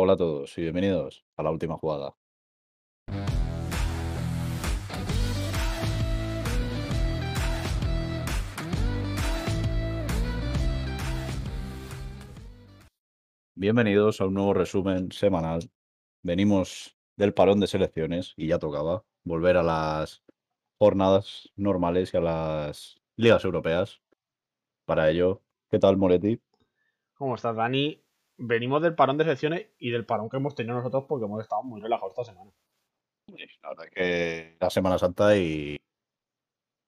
Hola a todos y bienvenidos a la última jugada. Bienvenidos a un nuevo resumen semanal. Venimos del parón de selecciones y ya tocaba volver a las jornadas normales y a las ligas europeas. Para ello, ¿qué tal, Moretti? ¿Cómo estás, Dani? Venimos del parón de selecciones y del parón que hemos tenido nosotros porque hemos estado muy relajados esta semana. La verdad es que la Semana Santa y.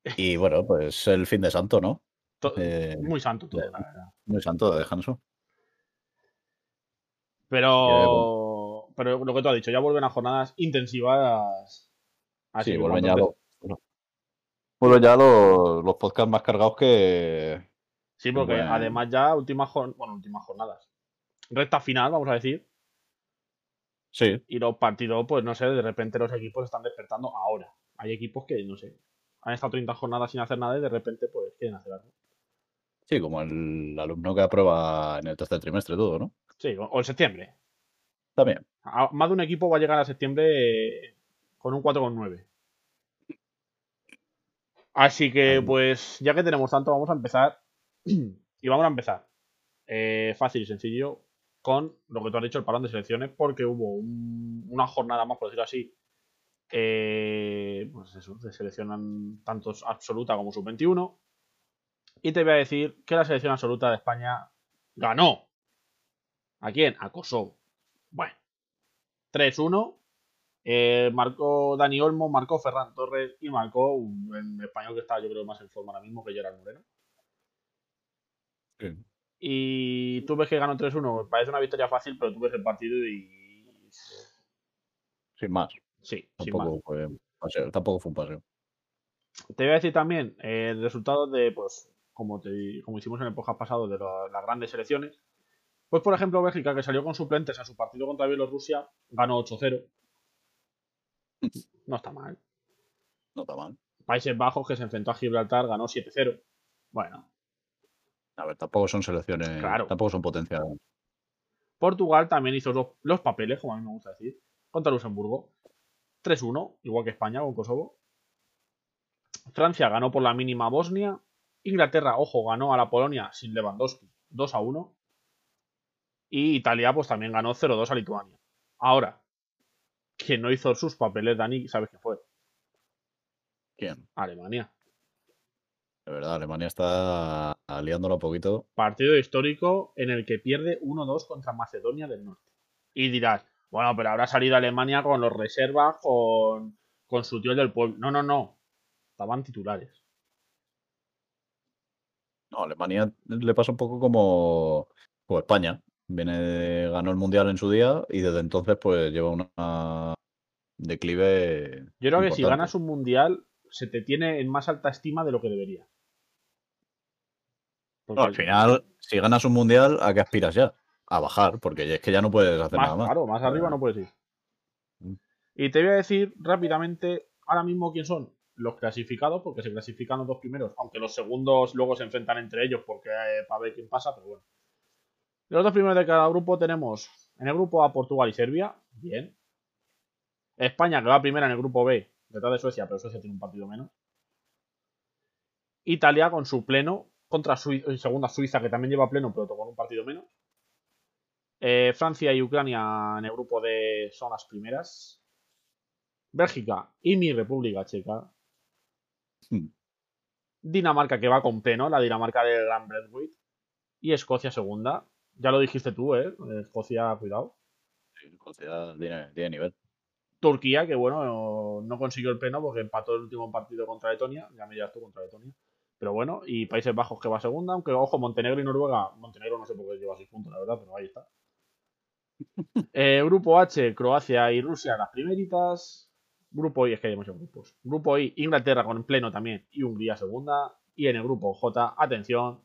Y bueno, pues el fin de santo, ¿no? Eh, muy santo todo, de- la verdad. Muy santo de descanso. Pero, pero lo que tú has dicho, ya vuelven a jornadas intensivas. Así Sí, vuelven ya, los, vuelven ya los, los podcasts más cargados que. Sí, porque bueno. además ya últimas, bueno, últimas jornadas. Recta final, vamos a decir. Sí, Y los partidos, pues no sé, de repente los equipos están despertando ahora. Hay equipos que, no sé, han estado 30 jornadas sin hacer nada y de repente, pues, quieren hacer algo. sí, como el alumno que aprueba en el tercer trimestre todo, ¿no? Sí, o en septiembre. También. A- Más de un equipo va a llegar a septiembre eh, con un 4,9. Así que, pues, ya que tenemos tanto, vamos a empezar. y vamos a empezar. eh, fácil y sencillo. Con lo que tú has dicho, el parón de selecciones, porque hubo un- una jornada más, por decirlo así. eh, pues se seleccionan tantos absoluta como sub-21. Y te voy a decir que la selección absoluta de España ganó. ¿A quién? A Kosovo. Bueno, 3-1. Eh, marcó Dani Olmo, marcó Ferran Torres y marcó un, español que está, yo creo, más en forma ahora mismo que Gerard Moreno. Y tú ves que ganó 3-1. Parece una victoria fácil, pero tú ves el partido y. Sin más. Sí, sin más. Tampoco fue, un paseo, tampoco fue un paseo. Te voy a decir también eh, el resultado de, pues, como, te- como hicimos en el podcast pasado, de la- las grandes selecciones. Pues, por ejemplo, Bélgica, que salió con suplentes a su partido contra Bielorrusia, ganó 8-0. No está mal. No está mal. Países Bajos, que se enfrentó a Gibraltar, ganó 7-0. Bueno, A ver, tampoco son selecciones. Claro. Tampoco son potencias. Portugal también hizo los, los papeles, como a mí me gusta decir, contra Luxemburgo. 3-1, igual que España con Kosovo. Francia ganó por la mínima a Bosnia. Inglaterra, ojo, ganó a la Polonia sin Lewandowski 2-1. Y Italia, pues también ganó 0-2 a Lituania. Ahora, quien no hizo sus papeles, Dani, ¿sabes qué fue? ¿Quién? Alemania. De verdad, Alemania está liándola un poquito. Partido histórico en el que pierde 1-2 contra Macedonia del Norte. Y dirás, bueno, pero habrá salido Alemania con los reservas, con, con su tío el del pueblo. No, no, no. Estaban titulares. No, Alemania le pasa un poco como, como España. Viene de- ganó el mundial en su día y desde entonces pues lleva una declive. Yo creo que si ganas un mundial, se te tiene en más alta estima de lo que debería. Porque No, al final, si ganas un mundial, ¿a qué aspiras ya? A bajar, porque es que ya no puedes hacer más, nada más. claro, más arriba no puedes ir. Mm. Y te voy a decir rápidamente ahora mismo quién son los clasificados, porque se clasifican los dos primeros, aunque los segundos luego se enfrentan entre ellos porque eh, para ver quién pasa, pero bueno. De los dos primeros de cada grupo tenemos en el grupo A Portugal y Serbia, bien. España que va primera en el grupo B, detrás de Suecia, pero Suecia tiene un partido menos. Italia con su pleno contra Sui- segunda Suiza que también lleva pleno, pero con un partido menos. Eh, Francia y Ucrania en el grupo D son las primeras. Bélgica y mi República Checa. Hmm. Dinamarca que va con pleno, la Dinamarca del Gran Bradwick. Y Escocia segunda. Ya lo dijiste tú, ¿eh? Escocia, cuidado. Sí, Escocia tiene, tiene nivel. Turquía, que bueno, no, no consiguió el pleno porque empató el último partido contra Letonia. Ya me dirás tú contra Letonia. Pero bueno, y Países Bajos que va segunda, aunque ojo, Montenegro y Noruega. Montenegro no sé por qué lleva 6 puntos, la verdad, pero ahí está. Eh, grupo H, Croacia y Rusia, las primeritas. Grupo I, es que hay muchos grupos. Grupo I, Inglaterra con pleno también y Hungría segunda. Y en el grupo J, atención,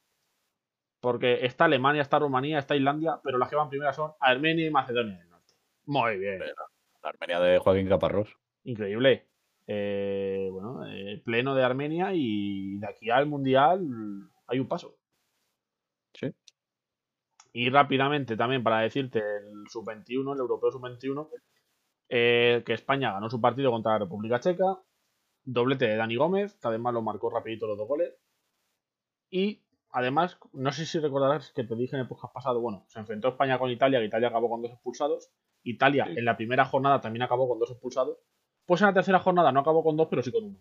porque está Alemania, está Rumanía, está Islandia, pero las que van primeras son Armenia y Macedonia del Norte. Muy bien. La Armenia de Joaquín Caparrós. Increíble. Eh, bueno, eh, pleno de Armenia y de aquí al Mundial hay un paso. Sí. Y rápidamente también para decirte el sub-21, el europeo sub-21, eh, que España ganó su partido contra la República Checa, doblete de Dani Gómez, que además lo marcó rapidito los dos goles. Y además, no sé si recordarás que te dije en el podcast pasado, bueno, se enfrentó España con Italia, que Italia acabó con dos expulsados. Italia en la primera jornada también acabó con dos expulsados. Pues en la tercera jornada no acabó con dos, pero sí con uno.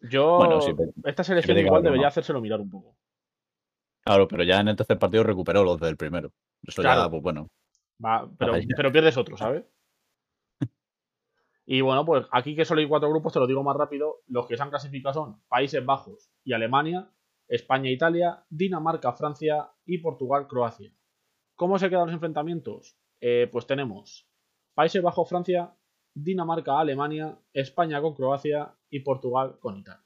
Yo, Bueno, sí, esta selección igual debería ¿no? hacérselo mirar un poco. Claro, pero ya en el tercer partido recuperó los del primero. Eso ya, Claro. pues bueno. Va, pero, pierdes otro, ¿sabes? Y bueno, pues aquí que solo hay cuatro grupos, te lo digo más rápido. Los que se han clasificado son Países Bajos y Alemania, España, Italia, Dinamarca, Francia y Portugal, Croacia. ¿Cómo se quedan los enfrentamientos? Eh, pues tenemos Países Bajos, Francia, Dinamarca, Alemania, España con Croacia y Portugal con Italia.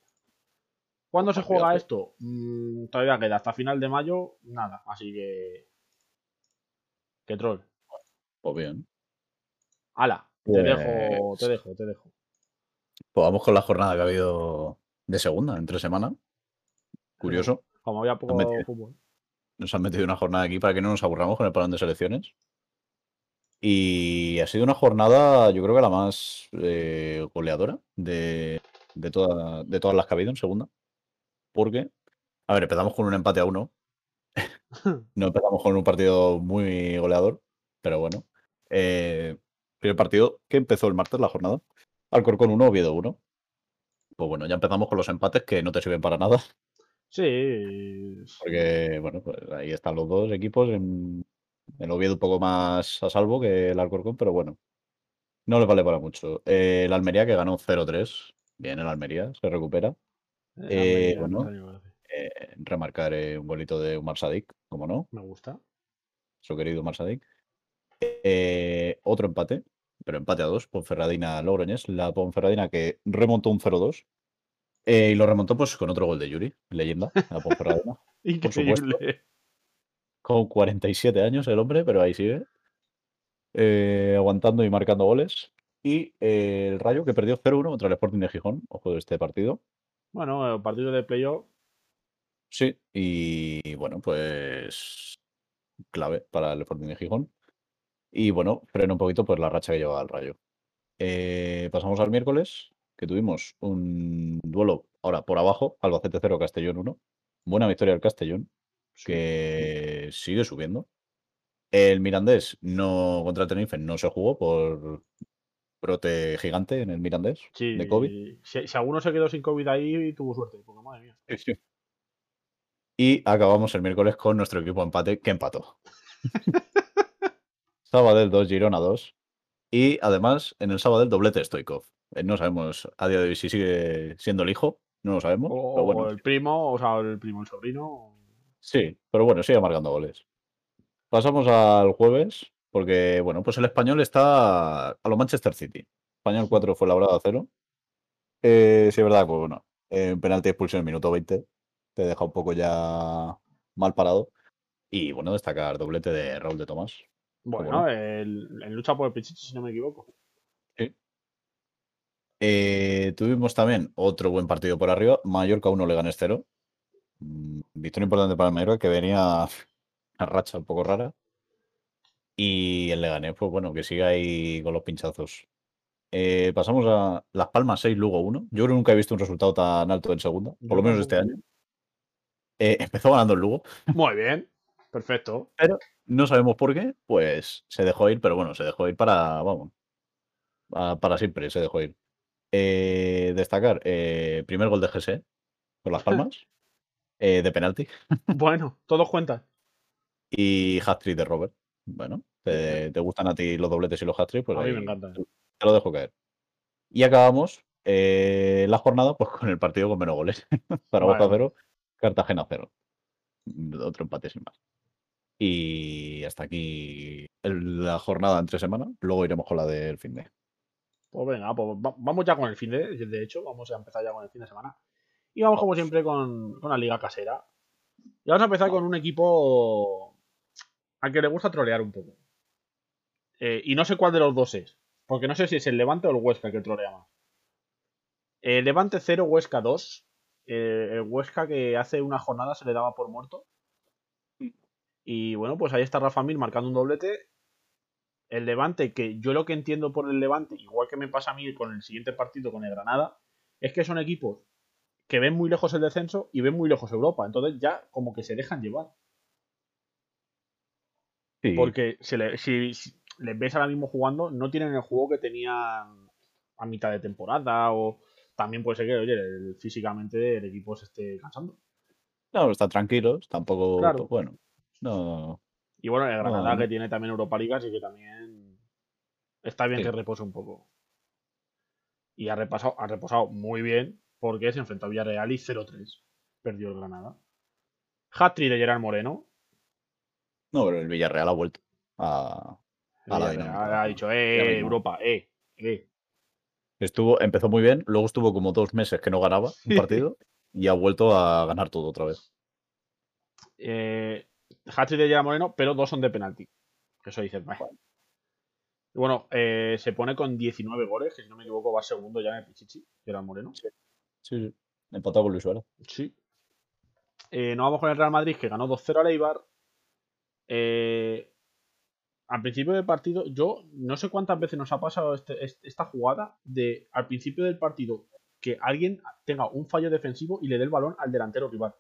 ¿Cuándo se juega esto? Mm, todavía queda hasta final de mayo, nada. Así que. Que troll. Pues bien. Ala, te Pues- dejo, te dejo, te dejo. Pues vamos con la jornada que ha habido de segunda, entre semana. Curioso. Como había poco metido. fútbol. Nos han metido una jornada aquí para que no nos aburramos con el parón de selecciones. Y ha sido una jornada, yo creo que la más eh, goleadora de, de, toda- de todas las que ha habido en segunda. Porque, a ver, empezamos con un empate a uno. No empezamos con un partido muy goleador, pero bueno. Eh, primer partido que empezó el martes la jornada. Alcorcón 1, Oviedo 1. Pues bueno, ya empezamos con los empates que no te sirven para nada. Sí. Porque, bueno, pues ahí están los dos equipos. En, el Oviedo un poco más a salvo que el Alcorcón, pero bueno, no le vale para mucho. Eh, el Almería que ganó 0-3. Bien, el Almería se recupera. Eh, Almería, bueno. Eh, remarcar un golito de Umar Sadik, como no, Me gusta. su querido Umar Sadik. Eh, otro empate, pero empate a dos, Ponferradina-Logroñés. La Ponferradina que remontó un 0-2. eh, y lo remontó pues con otro gol de Yuri, leyenda, la Ponferradina. Increíble. Con 47 años el hombre, pero ahí sigue. eh, aguantando y marcando goles. Y eh, el Rayo que perdió 0-1 contra el Sporting de Gijón. Ojo de este partido. Bueno, el partido de playoff. Sí, y bueno, pues clave para el Sporting de Gijón. Y bueno, frena un poquito pues la racha que llevaba el Rayo. Eh, pasamos al miércoles, que tuvimos un duelo ahora por abajo, Albacete 0, Castellón 1. Buena victoria del Castellón, que sigue subiendo. El Mirandés no contra el Tenerife no se jugó por brote gigante en el Mirandés Sí, de COVID. Si, si alguno se quedó sin COVID ahí, tuvo suerte. Porque madre mía. Y acabamos el miércoles con nuestro equipo empate, que empató. Sabadell 2, Girona 2. Y además, en el Sabadell doblete Stoikov. Eh, No sabemos a día de hoy si sigue siendo el hijo, no lo sabemos. O, pero bueno, o el primo, o sea, el primo, el sobrino. Sí, pero bueno, sigue marcando goles. Pasamos al jueves, porque bueno, pues el español está a lo Manchester City. Español 4 fue labrado a 0. Eh, sí, es verdad, pues bueno, en penalti expulsión en el minuto 20 te deja un poco ya mal parado. Y bueno, destacar doblete de Raúl de Tomás. Bueno, en lucha por el Pichichi, si no me equivoco. Eh, tuvimos también otro buen partido por arriba. Mallorca 1, Leganés 0. Mm, Victoria importante para el Mallorca que venía a racha un poco rara. Y el Leganés, pues bueno, que siga ahí con los pinchazos. Eh, pasamos a Las Palmas 6, Lugo 1. Yo creo que nunca he visto un resultado tan alto en segunda, por lo menos este año. Eh, empezó ganando el Lugo. Muy bien. Perfecto. No sabemos por qué, pues se dejó ir, pero bueno, se dejó ir para, vamos, para siempre se dejó ir. Eh, destacar, primer gol de GC con Las Palmas, eh, de penalti, Bueno, todos cuentan. y hat-trick de Robert. Bueno, te, te gustan a ti los dobletes y los hat-trick, pues A mí me encantan. te lo dejo caer. Y acabamos eh, la jornada pues con el partido con menos goles. Zaragoza Vale. 0, Cartagena 0. Otro empate sin más. Y hasta aquí el- la jornada entre semana. Luego iremos con la del fin de. Pues venga, pues va- vamos ya con el fin de, de hecho, vamos a empezar ya con el fin de semana. Y vamos como siempre con, la liga casera. Y vamos a empezar con un equipo al que le gusta trolear un poco. Eh, y no sé cuál de los dos es, porque no sé si es el Levante o el Huesca que trolea más. Eh, Levante 0, Huesca 2. Eh, el Huesca que hace una jornada se le daba por muerto. Y bueno, pues ahí está Rafa Mir marcando un doblete. El Levante, que yo lo que entiendo por el Levante, igual que me pasa a mí con el siguiente partido con el Granada, es que son equipos que ven muy lejos el descenso y ven muy lejos Europa. Entonces ya como que se dejan llevar. Sí. Porque si, le- si- si les ves ahora mismo jugando, no tienen el juego que tenían a mitad de temporada. O también puede ser que, oye, el- físicamente el equipo se esté cansando. No, están tranquilos, tampoco. Claro. bueno, no. Y bueno, el Granada No. que tiene también Europa League, así que también está bien Sí. que repose un poco. Y ha repasado, ha reposado muy bien porque se enfrentó a Villarreal y 0-3. Perdió el Granada. Hattrick de Gerard Moreno. No, pero el Villarreal ha vuelto a, la dinámica. ha dicho, eh. Europa, eh, eh. Estuvo, empezó muy bien, luego estuvo como dos meses que no ganaba un partido y ha vuelto a ganar todo otra vez. eh Hattrick de Gerard Moreno, pero dos son de penalti. Que eso dices, "Bah". Y bueno, eh, se pone con 19 goles, que si no me equivoco va segundo ya en el Pichichi, Gerard Moreno. Sí, sí. Empatado con Luis Suárez. Sí. Eh, nos vamos con el Real Madrid, que ganó 2-0 al Eibar. Eh, al principio del partido, yo no sé cuántas veces nos ha pasado este- este- esta jugada de al principio del partido que alguien tenga un fallo defensivo y le dé el balón al delantero rival.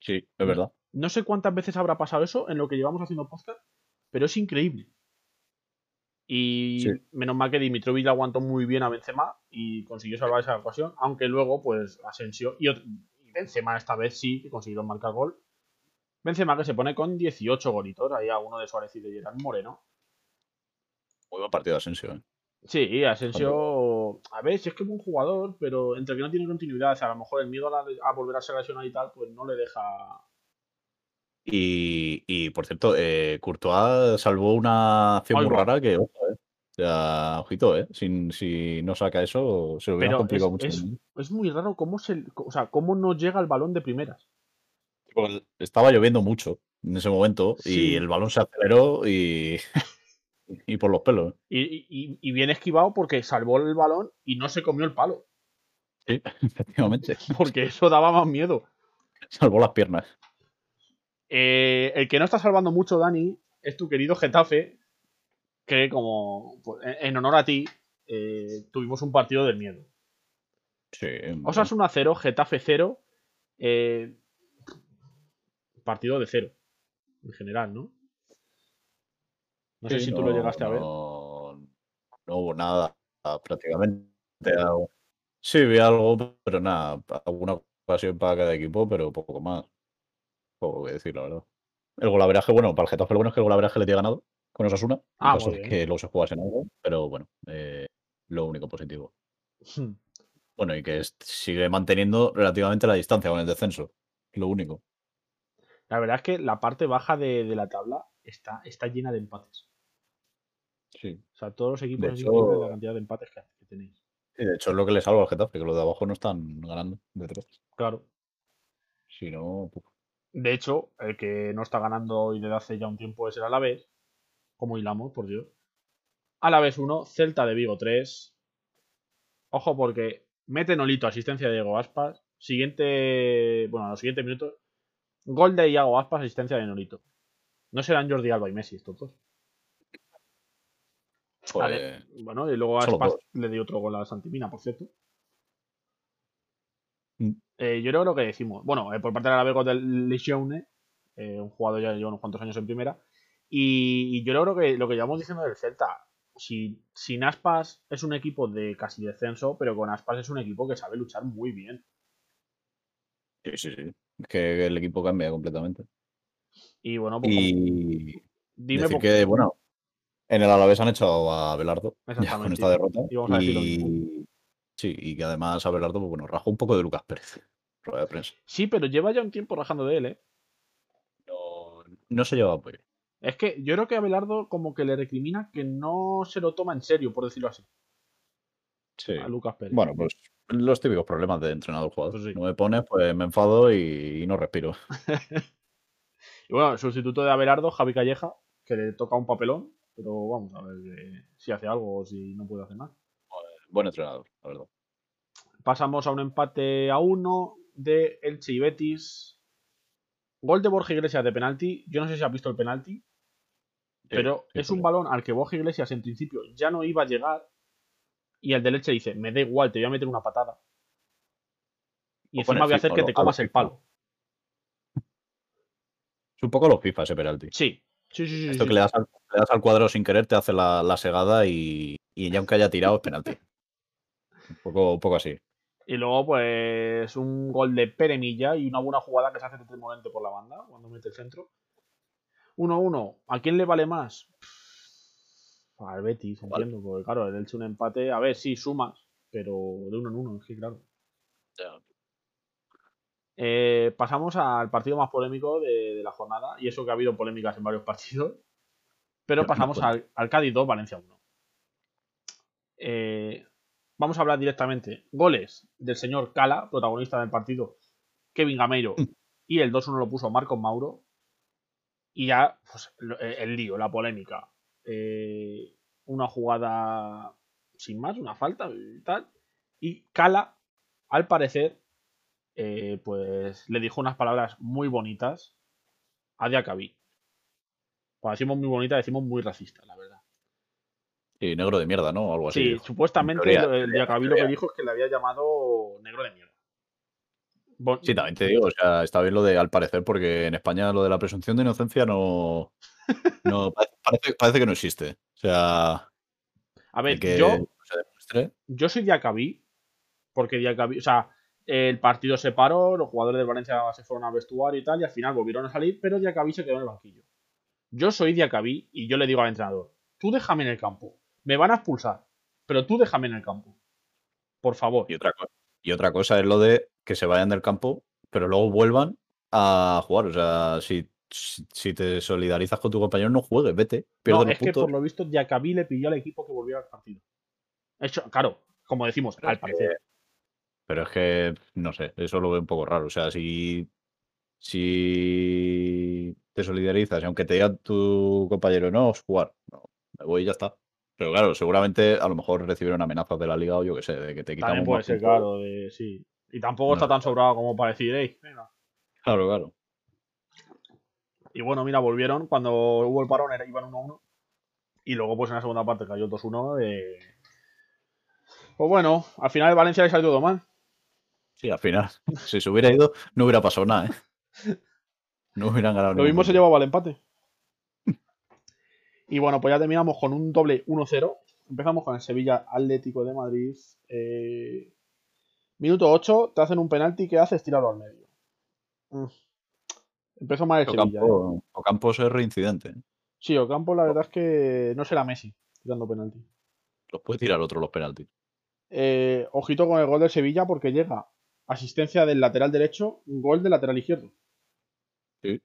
Sí, es verdad. No sé cuántas veces habrá pasado eso en lo que llevamos haciendo podcast, pero es increíble. Y Sí. menos mal que Dimitrovic le aguantó muy bien a Benzema y consiguió salvar esa ocasión, aunque luego, pues, Asensio y, otro- y Benzema esta vez sí que consiguieron marcar gol. Benzema que se pone con 18 golitos, ahí a uno de Suárez y de Gerard Moreno. Muy buen partido de Asensio. ¿eh? Sí, Asensio, a ver, si es que es buen jugador, pero entre que no tiene continuidad, a lo mejor el miedo a, la- a volver a ser lesionado y tal, pues no le deja Y, y, por cierto, eh, Courtois salvó una acción muy rara que, ojo, eh. O sea, ojito, ¿eh? Sin, si no saca eso, se lo hubiera complicado es, mucho. es- es muy raro cómo se, o sea, cómo no llega el balón de primeras. Porque Estaba lloviendo mucho en ese momento Sí. y el balón se aceleró y, y por los pelos. Y, y- y bien esquivado porque salvó el balón y no se comió el palo. Sí, efectivamente. Porque eso daba más miedo. Salvó las piernas. Eh, el que no está salvando mucho, Dani, es tu querido Getafe, que como pues, en- honor a ti, eh, tuvimos un partido del miedo. Sí. Osasuna 0, Getafe 0. eh, partido de 0. En general, ¿no? No sé si tú lo llegaste a ver. No, no hubo nada prácticamente. Sí, vi algo, pero nada. Alguna ocasión para cada equipo, pero poco más. Poco que decir, la verdad. El golaveraje, bueno, para el Getafe lo bueno es que el golaveraje le tiene ganado con Osasuna. Ah, muy bien. que luego se jugase en algo, pero bueno, eh, lo único positivo. Bueno, y que sigue manteniendo relativamente la distancia con el descenso. Lo único. La verdad es que la parte baja de, de la tabla está, está llena de empates. Sí. O sea, todos los equipos De hecho- la cantidad de empates que, que tenéis. Y de hecho es lo que le salva al Getafe, que los de abajo no están ganando de tres. Claro. Si no, puf. De hecho, el que no está ganando hoy desde hace ya un tiempo es el Alavés. Como hilamos, por Dios. Alavés 1, Celta de Vigo 3. Ojo porque mete Nolito, asistencia de Diego Aspas. Siguiente. Bueno, a los siguientes minutos. Gol de Iago Aspas, asistencia de Nolito. No serán Jordi Alba y Messi estos dos. Vale. Bueno, y luego Aspas le dio otro gol a Santimina, por cierto. Eh, yo creo lo que decimos. Bueno, eh, por parte del Alavés del Legione, eh, un jugador ya lleva unos cuantos años en primera. Y, y yo creo que lo que llevamos diciendo del Celta, si, sin Aspas es un equipo de casi descenso, pero con Aspas es un equipo que sabe luchar muy bien. Sí, sí, sí. Es que el equipo cambia completamente. Y bueno, pues Y dime decir que, bueno, en el Alavés han echado a Belardo con esta derrota. Y vamos a Y, sí, y que además a Belardo, pues bueno, rajó un poco de Lucas Pérez. Rueda de prensa. Sí, pero lleva ya un tiempo rajando de él, ¿eh? No, no se lleva muy bien. Es que yo creo que a Belardo como que le recrimina que no se lo toma en serio, por decirlo así, Sí. a Lucas Pérez. Bueno, pues los típicos problemas de entrenador jugador. Pues sí. No me pones, pues me enfado y, y no respiro. Y bueno, el sustituto de Abelardo, Javi Calleja, que le toca un papelón, pero vamos a ver eh, si hace algo o si no puede hacer nada. Buen entrenador, la verdad. Pasamos a un empate a uno de Elche y Betis. Gol de Borja Iglesias de penalti. Yo no sé si has visto el penalti. Pero sí, es un balón al que Borja Iglesias en principio ya no iba a llegar. Y el de leche dice, me da igual, te voy a meter una patada. Y O encima voy a hacer que te comas el palo. Es un poco los FIFA ese penalti. Sí, sí, sí, sí. Esto sí. que le das, al, le das al cuadro sin querer te hace la, la segada y, y ya aunque haya tirado es penalti. Un poco, un poco así. Y luego, pues, un gol de Peremilla y una buena jugada que se hace de Morente por la banda cuando mete el centro. 1-1. ¿A quién le vale más? Al Betis, Vale. entiendo, porque claro, el Elche un empate. A ver, sí, sumas, pero de uno en uno, es que claro. Eh, pasamos al partido más polémico de, de la jornada, y eso que ha habido polémicas en varios partidos. Pero pasamos al, al Cádiz 2, Valencia 1. Eh, vamos a hablar directamente. Goles del señor Cala, protagonista del partido, Kevin Gameiro, Mm. y el 2-1 lo puso Marcos Mauro. Y ya, pues, eh, el lío, la polémica. Eh, una jugada sin más, una falta y tal. Y Cala, al parecer, eh, pues le dijo unas palabras muy bonitas a Diacabí. Cuando decimos muy bonita, decimos muy racista, la verdad. Y negro de mierda, ¿no? Algo así. Sí, dijo. supuestamente teoría, el teoría, Diacabí lo que dijo es que le había llamado negro de mierda. Bon- Sí, también te digo, o sea, está bien lo de al parecer, porque en España lo de la presunción de inocencia no. no parece, parece- que no existe. O sea, a ver, el que yo, se demuestre. yo soy Diacabí, porque Diacabí, o sea, el partido se paró, los jugadores del Valencia se fueron al vestuario y tal, y al final volvieron a salir, pero Diacabí se quedó en el banquillo. Yo soy Diacabí y yo le digo al entrenador, tú déjame en el campo, me van a expulsar, pero tú déjame en el campo. Por favor. Y otra, y otra cosa es lo de que se vayan del campo, pero luego vuelvan a jugar. O sea, si, si, te solidarizas con tu compañero, no juegues, vete. Pierde No, es que por lo visto Diacabí le pidió al equipo que volviera al partido. Hecho, claro, como decimos, Pero al que- parecer. Pero es que, no sé, eso lo veo un poco raro. O sea, si, si te solidarizas, y aunque te diga tu compañero, no, jugar, no, me voy y ya está. Pero claro, seguramente a lo mejor recibieron amenazas de la liga o yo qué sé, de que te quitamos También puede ser, claro, de, sí. Y tampoco No está tan sobrado como para decir, "Ey, venga". Claro, claro. Y bueno, mira, volvieron. Cuando hubo el parón era- iban 1-1. Y luego, pues en la segunda parte cayó 2-1. eh. Pues bueno, al final el Valencia le salió todo mal. Sí, al final, si se hubiera ido, no hubiera pasado nada, ¿eh? No hubieran ganado Lo mismo se llevaba el empate. Y bueno, pues ya terminamos con un doble 1-0. Empezamos con el Sevilla Atlético de Madrid. Eh, Minuto 8, te hacen un penalti que haces tirarlo al medio. Mm. Empezó mal el Sevilla. ¿eh? Ocampo, es reincidente. ¿eh? Sí, Ocampo la verdad es que no será Messi tirando penalti. Los puede tirar otro los penaltis. Eh, ojito con el gol del Sevilla porque llega asistencia del lateral derecho, un gol del lateral izquierdo. Sí.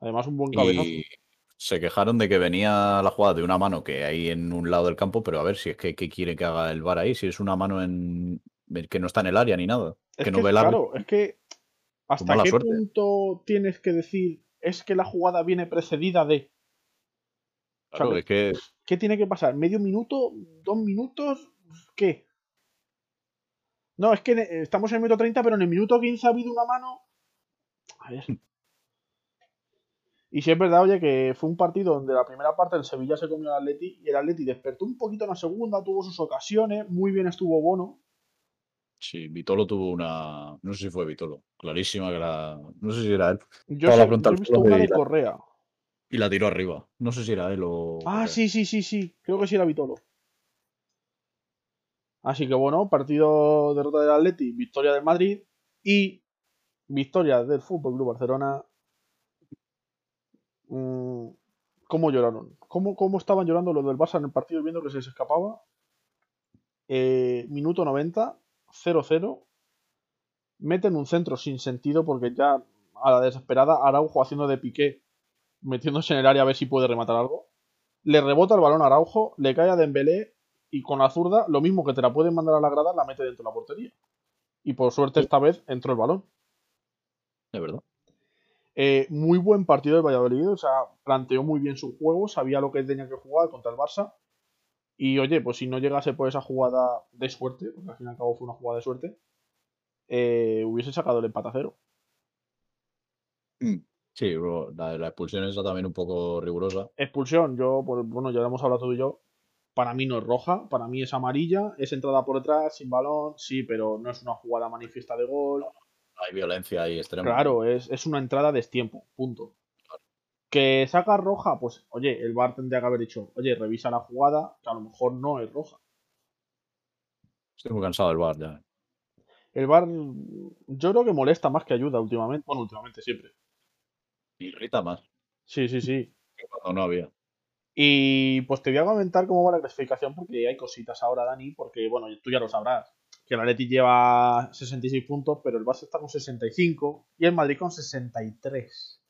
Además, un buen cabezazo. Y se quejaron de que venía la jugada de una mano que hay en un lado del campo, pero a ver si es que ¿qué quiere que haga el VAR ahí, si es una mano en que no está en el área ni nada. Es que que, no ve árbitro. claro, es que hasta mala qué suerte. punto tienes que decir es que la jugada viene precedida de. Claro, ¿sabes? es que ¿Qué tiene que pasar? ¿Medio minuto? ¿Dos minutos? ¿Qué? No, es que ne- estamos en el minuto 30, pero en el minuto 15 ha habido una mano. A ver. Y si es verdad, oye, que fue un partido donde la primera parte el Sevilla se comió al Atleti y el Atleti despertó un poquito en la segunda, tuvo sus ocasiones, muy bien estuvo Bono. sí, Vitolo tuvo una. No sé si fue Vitolo. Clarísima que la. No sé si era él. Yo, sé- yo he visto una de Correa. Y la tiró arriba. No sé si era él o. Ah, sí, sí, sí, sí. Creo que sí era Vitolo. Así que bueno, partido derrota del Atleti, victoria del Madrid y victoria del Fútbol Club Barcelona. Mm, ¿Cómo lloraron? ¿Cómo, ¿Cómo estaban llorando los del Barça en el partido viendo que se les escapaba? Eh, minuto 90, 0-0. Meten un centro sin sentido porque ya a la desesperada Araujo haciendo de piqué, metiéndose en el área a ver si puede rematar algo. Le rebota el balón a Araujo, le cae a Dembélé y con la zurda, lo mismo que te la pueden mandar a la grada, la mete dentro de la portería. Y por suerte esta vez entró el balón. De verdad. Eh, muy buen partido del Valladolid, o sea, planteó muy bien su juego, sabía lo que tenía que jugar contra el Barça. Y oye, pues si no llegase por esa jugada de suerte, porque al fin y al cabo fue una jugada de suerte, eh, hubiese sacado el empate a cero. Sí, la, la, expulsión es también un poco rigurosa. Expulsión, yo, pues, bueno, ya lo hemos hablado tú y yo. Para mí no es roja, para mí es amarilla, es entrada por detrás, sin balón, sí, pero no es una jugada manifiesta de gol. Hay violencia ahí extrema. Claro, es, es una entrada de destiempo, punto. Que saca roja, pues, oye, el bar tendría que haber dicho, oye, revisa la jugada, que a lo mejor no es roja. Estoy muy cansado del bar ya. El bar, yo creo que molesta más que ayuda últimamente. Bueno, últimamente siempre. Irrita más. Sí, sí, sí. cuando no había. Y pues te voy a comentar cómo va la clasificación porque hay cositas ahora, Dani, porque bueno, tú ya lo sabrás. Que el Atleti lleva 66 puntos, pero el Barça está con 65 y el Madrid con 63.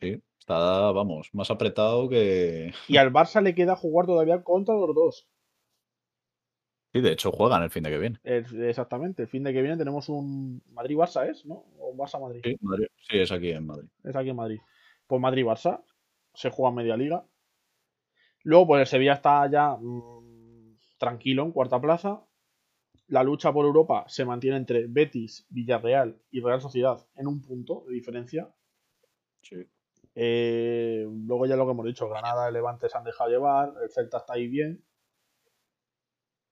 Sí, está, vamos, más apretado que. Y al Barça le queda jugar todavía contra los dos. Sí, de hecho juegan el fin de que viene. exactamente, el fin de que viene tenemos un Madrid-Barça, ¿es? ¿No? ¿O Barça-Madrid? Sí, sí, es aquí en Madrid. Es aquí en Madrid. Pues Madrid-Barça, se juega media liga. Luego, pues el Sevilla está ya mmm, tranquilo en cuarta plaza. La lucha por Europa se mantiene entre Betis, Villarreal y Real Sociedad en un punto de diferencia. Sí. Eh, luego ya lo que hemos dicho, Granada y Levante se han dejado llevar, el Celta está ahí bien.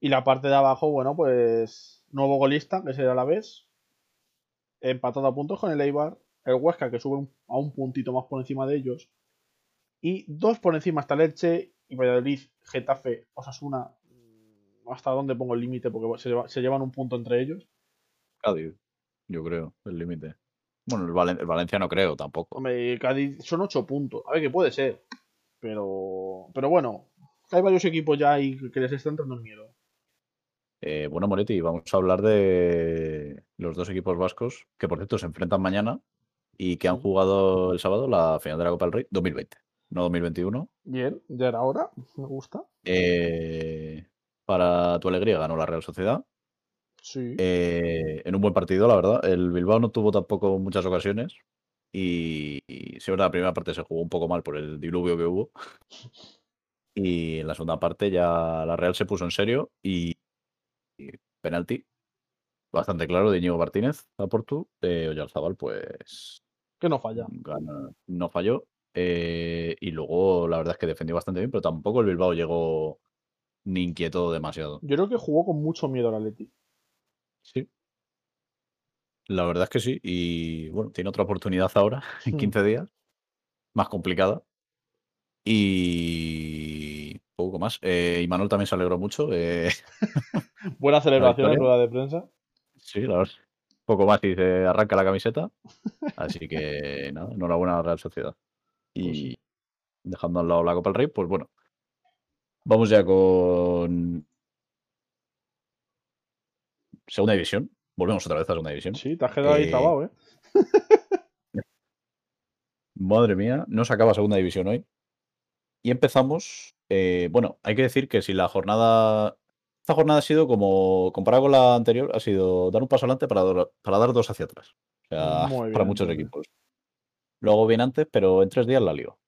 Y la parte de abajo, bueno, pues nuevo golista, que será la vez. Empatado a puntos con el Eibar. El Huesca, que sube a un puntito más por encima de ellos. Y dos por encima está Leche y Valladolid, Getafe, Osasuna. ¿Hasta dónde pongo el límite? Porque se, llevan un punto entre ellos. Cádiz, yo creo, el límite. Bueno, el, Valencia no creo tampoco. Hombre, Cádiz son ocho puntos. A ver, que puede ser. Pero, pero bueno, hay varios equipos ya ahí que les están entrando miedo. Eh, bueno, Moretti, vamos a hablar de los dos equipos vascos que, por cierto, se enfrentan mañana y que han jugado el sábado la final de la Copa del Rey 2020, no 2021. Bien, ya era hora, me gusta. Eh, para tu alegría ganó la Real Sociedad. Sí. Eh, en un buen partido, la verdad. El Bilbao no tuvo tampoco muchas ocasiones. Y, y sí, la primera parte se jugó un poco mal por el diluvio que hubo. Y en la segunda parte ya la Real se puso en serio y, penalti bastante claro de Íñigo Martínez a Portu. De Oyarzabal, pues. Que no falla. no falló. Eh, y luego la verdad es que defendió bastante bien, pero tampoco el Bilbao llegó ni inquietó demasiado. Yo creo que jugó con mucho miedo al Atleti. Sí. La verdad es que sí. Y bueno, tiene otra oportunidad ahora, en 15 hmm. días. Más complicada. Y poco más. Eh, y Manuel también se alegró mucho. Eh, Buena celebración en rueda de prensa. Sí, la verdad. Poco más y se arranca la camiseta. Así que nada, enhorabuena a la Real Sociedad. Y pues dejando al lado la Copa del Rey, pues bueno. Vamos ya con Segunda División. Volvemos otra vez a Segunda División. Sí, te has quedado ahí eh, trabado, ¿eh? Madre mía, no se acaba Segunda División hoy. Y empezamos. Eh, bueno, hay que decir que si la jornada. Esta jornada ha sido como. Comparado con la anterior, ha sido dar un paso adelante para, para dar dos hacia atrás. O sea, para muchos equipos. Luego bien antes, pero en tres días la lío.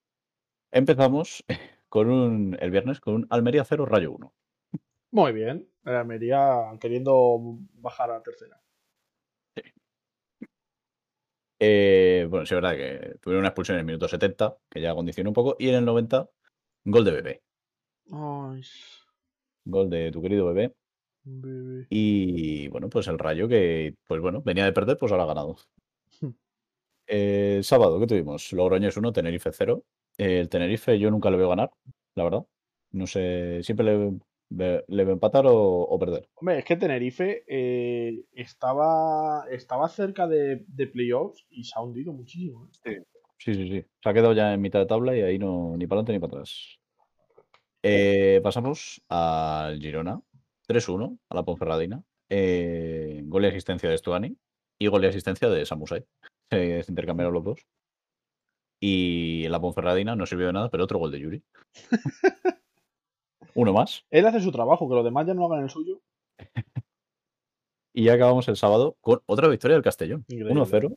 Empezamos con un, el viernes con un Almería 0 Rayo 1. Muy bien. El Almería queriendo bajar a tercera. Sí. Eh, bueno, sí es verdad que tuvieron una expulsión en el minuto 70, que ya condicionó un poco, y en el 90 Gol de bebé. Gol de tu querido bebé. Y bueno, pues el Rayo que, pues bueno, venía de perder, pues ahora ha ganado. El sábado, ¿qué tuvimos? Logroñés 1, Tenerife 0. El Tenerife yo nunca le veo ganar, la verdad. No sé, siempre le, le veo empatar o, perder. Hombre, es que Tenerife eh, estaba, estaba cerca de, de, playoffs y se ha hundido muchísimo. ¿eh? Sí, sí, sí. Se ha quedado ya en mitad de tabla y ahí no ni para adelante ni para atrás. Eh, pasamos al Girona. 3-1 a la Ponferradina. Eh, gol y asistencia de Stuani y gol y asistencia de Samusai. Se, intercambiaron los dos. Y en la Ponferradina no sirvió de nada, pero otro gol de Yuri. Uno más. Él hace su trabajo, que los demás ya no hagan el suyo. y ya acabamos el sábado con otra victoria del Castellón. 1-0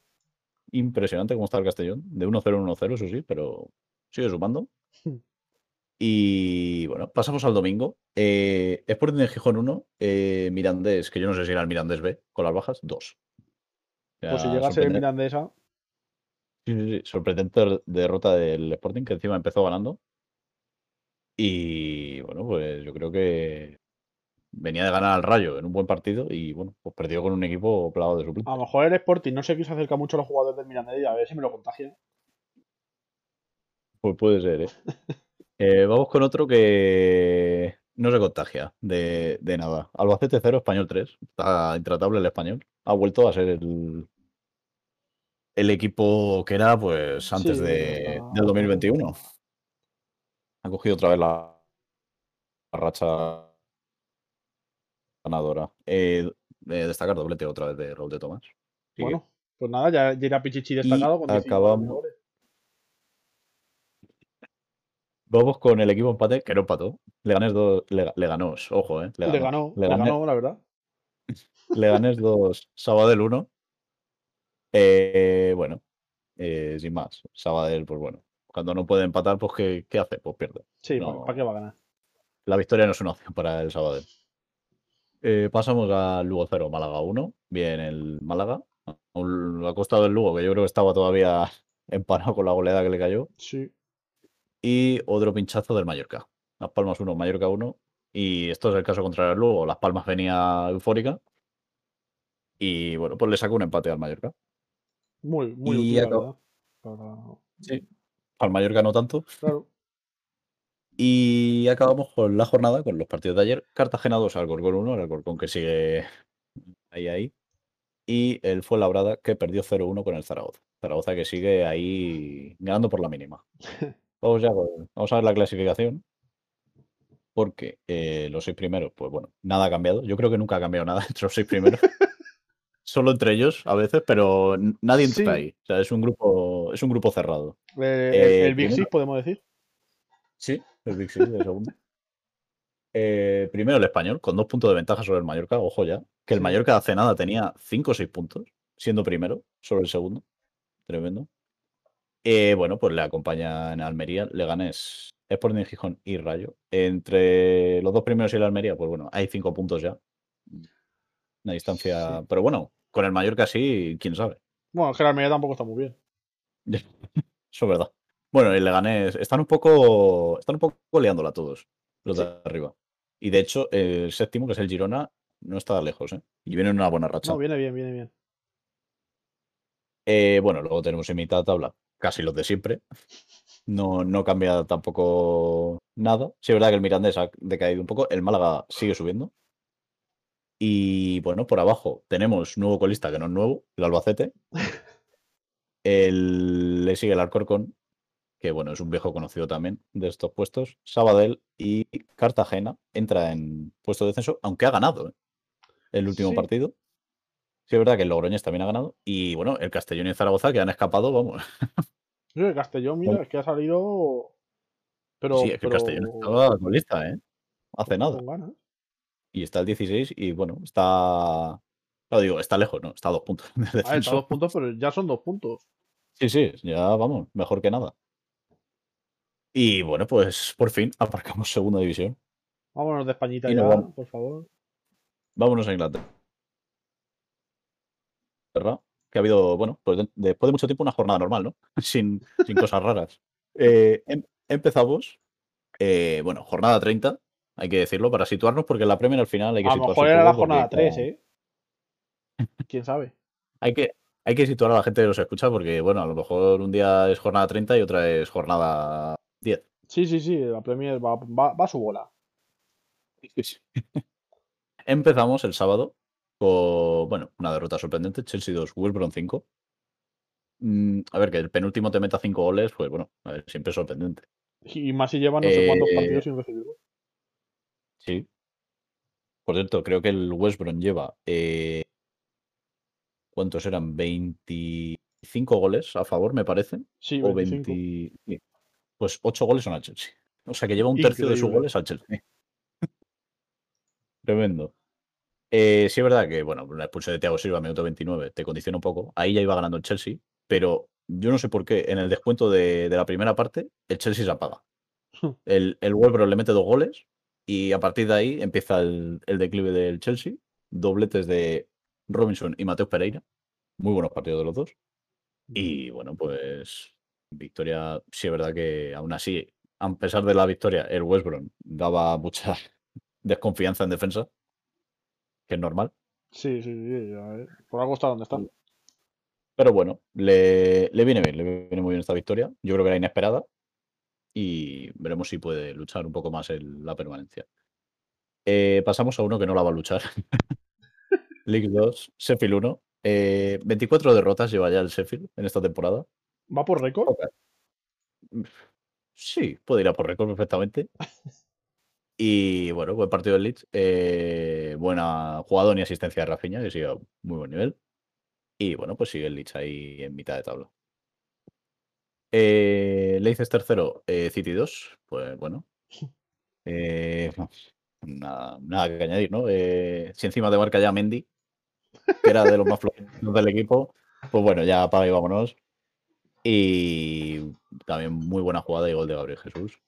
impresionante cómo está el Castellón. De 1-0 1-0, eso sí, pero sigue sumando. Y bueno, pasamos al domingo. Eh, Sporting de Gijón 1, eh, Mirandés, que yo no sé si era el Mirandés B, con las bajas, 2. pues si llegase el Mirandés A. Sí, sí, sí, sorprendente derrota del Sporting, que encima empezó ganando. Y bueno, pues yo creo que venía de ganar al Rayo en un buen partido y bueno, pues perdió con un equipo plagado de A suplentes. lo mejor el Sporting no se acerca mucho a los jugadores del Mirandés a ver si me lo contagia. Pues puede ser, ¿eh? Eh, vamos con otro que no se contagia de, de nada. Albacete 0, Español 3. Está intratable el español. Ha vuelto a ser el, el equipo que era pues antes Sí, de, está- del 2021. Ha cogido otra vez la, la racha ganadora. Eh, eh, destacar doblete otra vez de Raúl de Tomás. Bueno, pues nada, ya, ya era Pichichi destacado con 19 acabamos-. Vamos con el equipo empate, que no empató. Leganés 2, le, le ganó, ojo, ¿eh? Le ganó, le ganó, la verdad. Leganés 2, Sabadell 1. Eh, bueno, eh, sin más. Sabadell, pues bueno. Cuando no puede empatar, pues ¿qué, qué hace? Pues pierde. Sí, No. ¿para qué va a ganar? La victoria no es una opción para el Sabadell. Eh, pasamos al Lugo 0, Málaga 1. Bien, el Málaga. Ha costado el Lugo, que yo creo que estaba todavía empanado con la goleada que le cayó. Sí. Y otro pinchazo del Mallorca. Las Palmas 1, Mallorca 1. Y esto es el caso contrario al Lugo. Las Palmas venía eufórica. Y bueno, pues le sacó un empate al Mallorca. Muy, muy Y útil, la. Para- Sí. Al Mallorca no tanto. Claro. Y acabamos con la jornada, con los partidos de ayer. Cartagena 2, Alcorcón 1, el Alcorcón que sigue ahí, ahí. Y el Fuenlabrada que perdió 0-1 con el Zaragoza. Zaragoza que sigue ahí ganando por la mínima. Vamos, ya vamos a ver la clasificación. Porque eh, los seis primeros, pues bueno, nada ha cambiado. Yo creo que nunca ha cambiado nada entre los seis primeros. Solo entre ellos a veces, pero nadie entra Sí. ahí. O sea, es un grupo, es un grupo cerrado. Eh, Eh, el, Big Six, podemos decir. Sí, el Big Six de segundo. Eh, primero el español, con dos puntos de ventaja sobre el Mallorca. Ojo ya, que el. Mallorca hace nada tenía cinco o seis puntos, siendo primero sobre el segundo. Tremendo. Eh, bueno, pues le acompañan Almería, Leganés, Sporting Gijón y Rayo. Entre los dos primeros y el Almería, pues bueno, hay cinco puntos ya. Una distancia. Sí. Pero bueno, con el Mallorca sí, quién sabe. Bueno, es que la Almería tampoco está muy bien. Eso es verdad. Bueno, el Leganés están un poco. Están un poco liándola todos, los de arriba. Y de hecho, el séptimo, que es el Girona, no está lejos, ¿eh? Y viene en una buena racha. No, viene bien, viene bien. Eh, bueno, luego tenemos en mitad de tabla casi los de siempre. No, no cambia tampoco nada. Sí, es verdad que el Mirandés ha decaído un poco. El Málaga sigue subiendo. Y bueno, por abajo tenemos nuevo colista que no es nuevo, el Albacete. El, le sigue el Alcorcón, que bueno, es un viejo conocido también de estos puestos. Sabadell y Cartagena entra en puesto de descenso, aunque ha ganado ¿eh? el último Sí. partido. Sí, es verdad que el Logroñés también ha ganado. Y bueno, el Castellón y el Zaragoza que han escapado, vamos. Sí, el Castellón, mira, es que ha salido. Pero, sí, es que el Castellón estaba con lista, ¿eh? Hace nada. con ganas. Y está el 16 y bueno, está. Lo digo, está lejos, ¿no? Está a dos puntos de A ver, está a dos puntos, pero ya son dos puntos. Sí, sí, ya vamos, mejor que nada. Y bueno, pues por fin aparcamos segunda división. Vámonos de Españita Y ya, vamos. por favor. Vámonos a Inglaterra. Que ha habido, bueno, pues de- después de mucho tiempo una jornada normal, ¿no? Sin, sin cosas raras. Eh, em- empezamos, eh, bueno, jornada 30, hay que decirlo, para situarnos, porque la Premier al final hay que A lo mejor era la jornada como- 3, ¿eh? ¿Quién sabe? Hay que, hay que situar a la gente que nos escucha, porque, bueno, a lo mejor un día es jornada 30 y otra es jornada 10. Sí, sí, sí, la Premier va, va, va a su bola. Empezamos el sábado con, bueno, una derrota sorprendente, Chelsea 2, West Brom 5. Mm, a ver, que el penúltimo te meta 5 goles, pues bueno, a ver, siempre es sorprendente. Y más si lleva no sé cuántos Eh, partidos sin recibirlo. Sí. Por cierto, creo que el West Brom lleva, eh, ¿cuántos eran? 25 goles a favor, me parece. Sí, O 25. 20... sí. Pues 8 goles son al Chelsea. O sea que lleva un tercio de sus goles al Chelsea. Tremendo. Eh, sí es verdad que, bueno, la expulsión de Thiago Silva a minuto 29 te condiciona un poco. Ahí ya iba ganando el Chelsea, pero yo no sé por qué en el descuento de, de la primera parte el Chelsea se apaga. El, el le mete dos goles y a partir de ahí empieza el, el declive del Chelsea. Dobletes de Robinson y Mateus Pereira. Muy buenos partidos de los dos. Y bueno, pues victoria, sí es verdad que aún así, a pesar de la victoria, el West Brom daba mucha desconfianza en defensa, que es normal. Sí, sí, sí. ver, Por algo está donde está. Pero bueno, le, le viene bien, le viene muy bien esta victoria. Yo creo que era inesperada y veremos si puede luchar un poco más en la permanencia. Eh, pasamos a uno que no la va a luchar. League 2, Sheffield 1. Eh, 24 derrotas lleva ya el Sheffield en esta temporada. ¿Va por récord? Sí, puede ir a por récord perfectamente. Y bueno, buen partido del Leeds. Eh, buena jugador y asistencia de Rafinha, que sigue a muy buen nivel. Y bueno, pues sigue el Leeds ahí en mitad de tabla. Eh, Leicester 0, eh, City 2. Pues bueno. Eh, nada, que añadir, ¿no? Eh, si encima te marca ya Mendy, que era de los más flojitos del equipo, pues bueno, ya apaga y vámonos. Y también muy buena jugada y gol de Gabriel Jesús.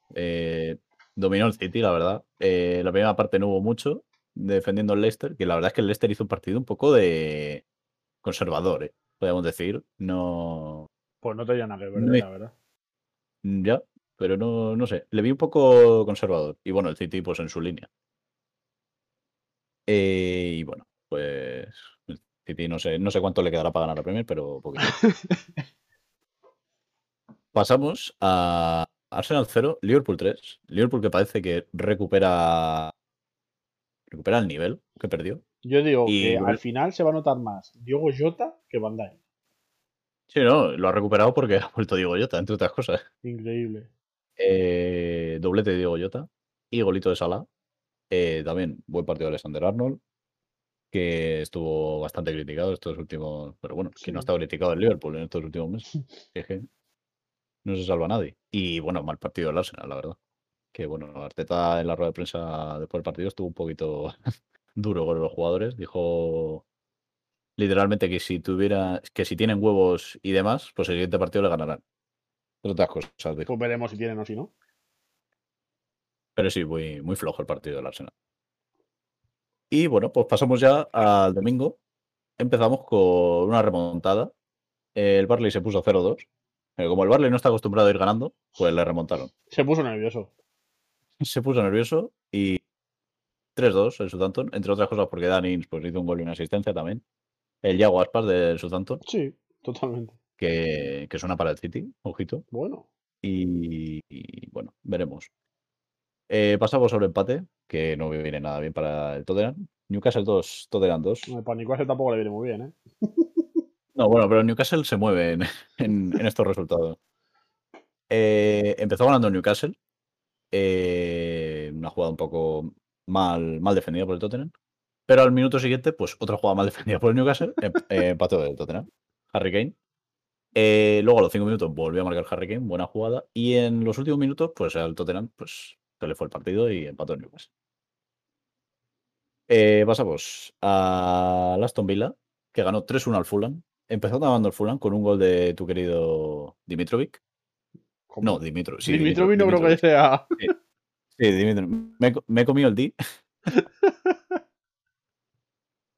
Dominó el City, la verdad. La primera parte no hubo mucho defendiendo el Leicester, que la verdad es que el Leicester hizo un partido un poco de conservador, podríamos decir. No. Pues no tenía nada que ver, la verdad. Ya, pero no, no sé. Le vi un poco conservador. Y bueno, el City, pues en su línea. Eh, y bueno, pues el City no sé, no sé cuánto le quedará para ganar la Premier, pero poquito. Pasamos a Arsenal 0, Liverpool 3. Liverpool que parece que recupera recupera el nivel que perdió. Yo digo Y que al final se va a notar más Diogo Jota que Van Dijk. Sí, no, lo ha recuperado porque ha vuelto Diego Jota, entre otras cosas. Increíble. Eh, doblete de Diego Jota y golito de Salah. Eh, también buen partido de Alexander Arnold, que estuvo bastante criticado estos últimos. Pero bueno, que no ha estado criticado el Liverpool en estos últimos meses. Es que no se salva nadie. Y bueno, mal partido del Arsenal, la verdad. Que bueno, Arteta en la rueda de prensa después del partido estuvo un poquito duro con los jugadores. Dijo literalmente que si tuviera, que si tienen huevos y demás, pues el siguiente partido le ganarán. Entre otras cosas. Pues veremos si tienen o si no. Pero sí, muy, muy flojo el partido del Arsenal. Y bueno, pues pasamos ya al domingo. Empezamos con una remontada. El Barley se puso 0-2. Pero como el Barley no está acostumbrado a ir ganando, pues le remontaron. Se puso nervioso. Se puso nervioso y 3-2 el Southampton, entre otras cosas porque Dan Ings pues, hizo un gol y una asistencia también. El Yago Aspas del Southampton, Sí, totalmente. que, que suena para el City, ojito. Bueno, Y, y, bueno, veremos. Eh, pasamos sobre empate, que no viene nada bien para el Tottenham. Newcastle 2, Tottenham 2. el Panicuase tampoco le viene muy bien, ¿eh? No, bueno, pero Newcastle se mueve en, en- en estos resultados. Eh, empezó ganando Newcastle. eh, una jugada un poco mal, mal defendida por el Tottenham. Pero al minuto siguiente, pues otra jugada mal defendida por el Newcastle. em- eh, empató el Tottenham. Harry Kane. Eh, luego a los cinco minutos volvió a marcar Harry Kane, buena jugada. Y en los últimos minutos, pues al Tottenham, pues se le fue el partido y empató el Newcastle. Eh, pasamos a Aston Villa, que ganó 3-1 al Fulham. Empezó ganando el Fulham con un gol de tu querido Dimitrovic. No, Dimitro. Sí, Dimitrovic no creo que Dimitrovic. sea. Sí, Dimitro. Me, he co- me he comido el D.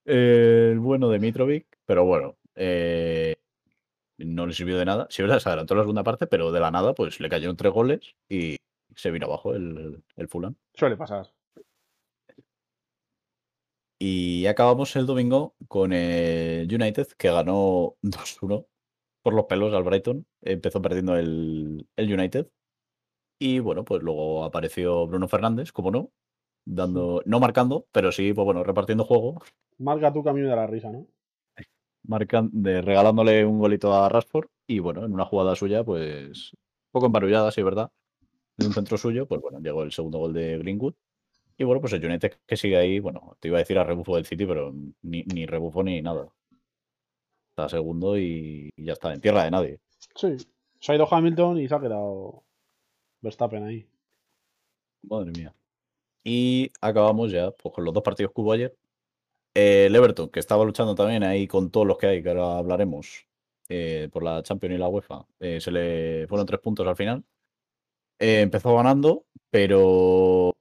el bueno de Mitrovic, pero bueno, eh, no le sirvió de nada. Sí, verdad, se adelantó la segunda parte, pero de la nada, pues le cayeron tres goles y se vino abajo el, el Fulham. Suele pasar. Y acabamos el domingo con el United, que ganó 2-1 por los pelos al Brighton. Empezó perdiendo el, el United. Y bueno, pues luego apareció Bruno Fernández, como no, dando, no marcando, pero sí, pues bueno, repartiendo juego, Marca tu camino de la risa, ¿no? marcan, de, regalándole un golito a Rashford. Y bueno, en una jugada suya, pues un poco embarullada, sí, ¿verdad? En un centro suyo, pues bueno, llegó el segundo gol de Greenwood. Y bueno, pues el United que sigue ahí, bueno, te iba a decir a rebufo del City, pero ni, ni rebufo ni nada. Está segundo y, y ya está, en tierra de nadie. Sí. Se ha ido Hamilton y se ha quedado Verstappen ahí. Madre mía. Y acabamos ya pues, con los dos partidos que hubo ayer. Eh, el Everton, que estaba luchando también ahí con todos los que hay, que ahora hablaremos, eh, por la Champions y la UEFA, eh, se le fueron tres puntos al final. Eh, empezó ganando, pero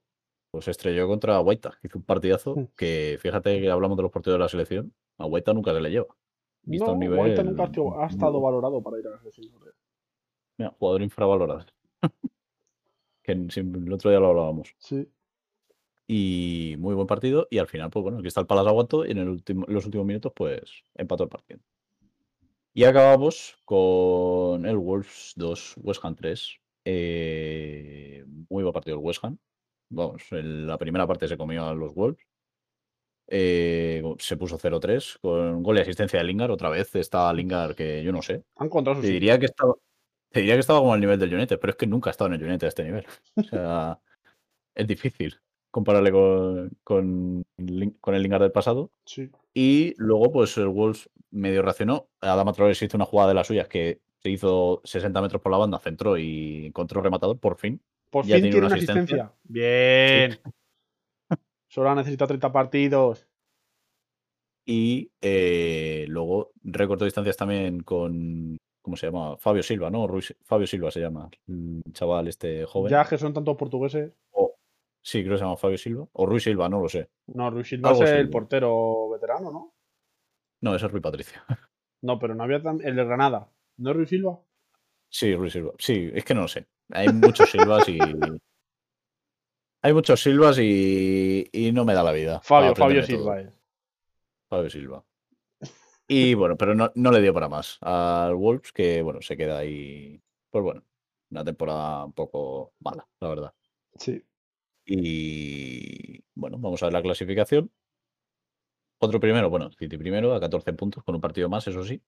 pues, se estrelló contra Guaita, que hizo un partidazo Mm. que, fíjate que hablamos de los partidos de la selección, a Guaita nunca se le lleva. Visto no, nivel. Guaita nunca ha estado- valorado para ir a la selección. Mira, jugador infravalorado. que el otro día lo hablábamos. Sí. Y muy buen partido. Y al final, pues bueno, el Crystal Palace aguantó y en el último, los últimos minutos, pues empató el partido. Y acabamos con el Wolves 2, West Ham 3. Eh, muy buen partido el West Ham. Vamos, en la primera parte se comió a los Wolves. Eh, se puso 0-3 con gol y asistencia de Lingard. Otra vez está Lingard que yo no sé. Han encontrado su Te diría que estaba, te diría que estaba como al nivel del United, pero es que nunca ha estado en el United a este nivel. O sea, es difícil compararle con, con, el Lingard del pasado. Sí. Y luego, pues el Wolves medio reaccionó. Adama Traoré hizo una jugada de las suyas que se hizo 60 metros por la banda, centró y encontró rematador por fin. Por Ya fin tiene tiene una asistencia. Bien. Solo ha necesitado 30 partidos. Y eh, luego recortó distancias también con, ¿cómo se llama? Fabio Silva, ¿no? Ruiz- Fabio Silva se llama, el chaval este joven. Ya que son tantos portugueses. Sí, creo que se llama Fabio Silva. O Ruiz Silva, no lo sé. No, Ruiz Silva es el portero veterano, ¿no? No, ese es Rui Patricio. No, pero no había tan... el de Granada. ¿No es Ruiz Silva? Sí, Ruiz Silva. Sí, es que no lo sé. Hay muchos Silvas y. Hay muchos Silvas y, y no me da la vida. Fabio, Fabio. Silva es. Fabio Silva. Y bueno, pero no, no le dio para más al Wolves, que bueno, se queda ahí. Pues bueno, una temporada un poco mala, la verdad. Sí. Y bueno, vamos a ver la clasificación. Otro primero, bueno, City primero a 14 puntos con un partido más, eso sí.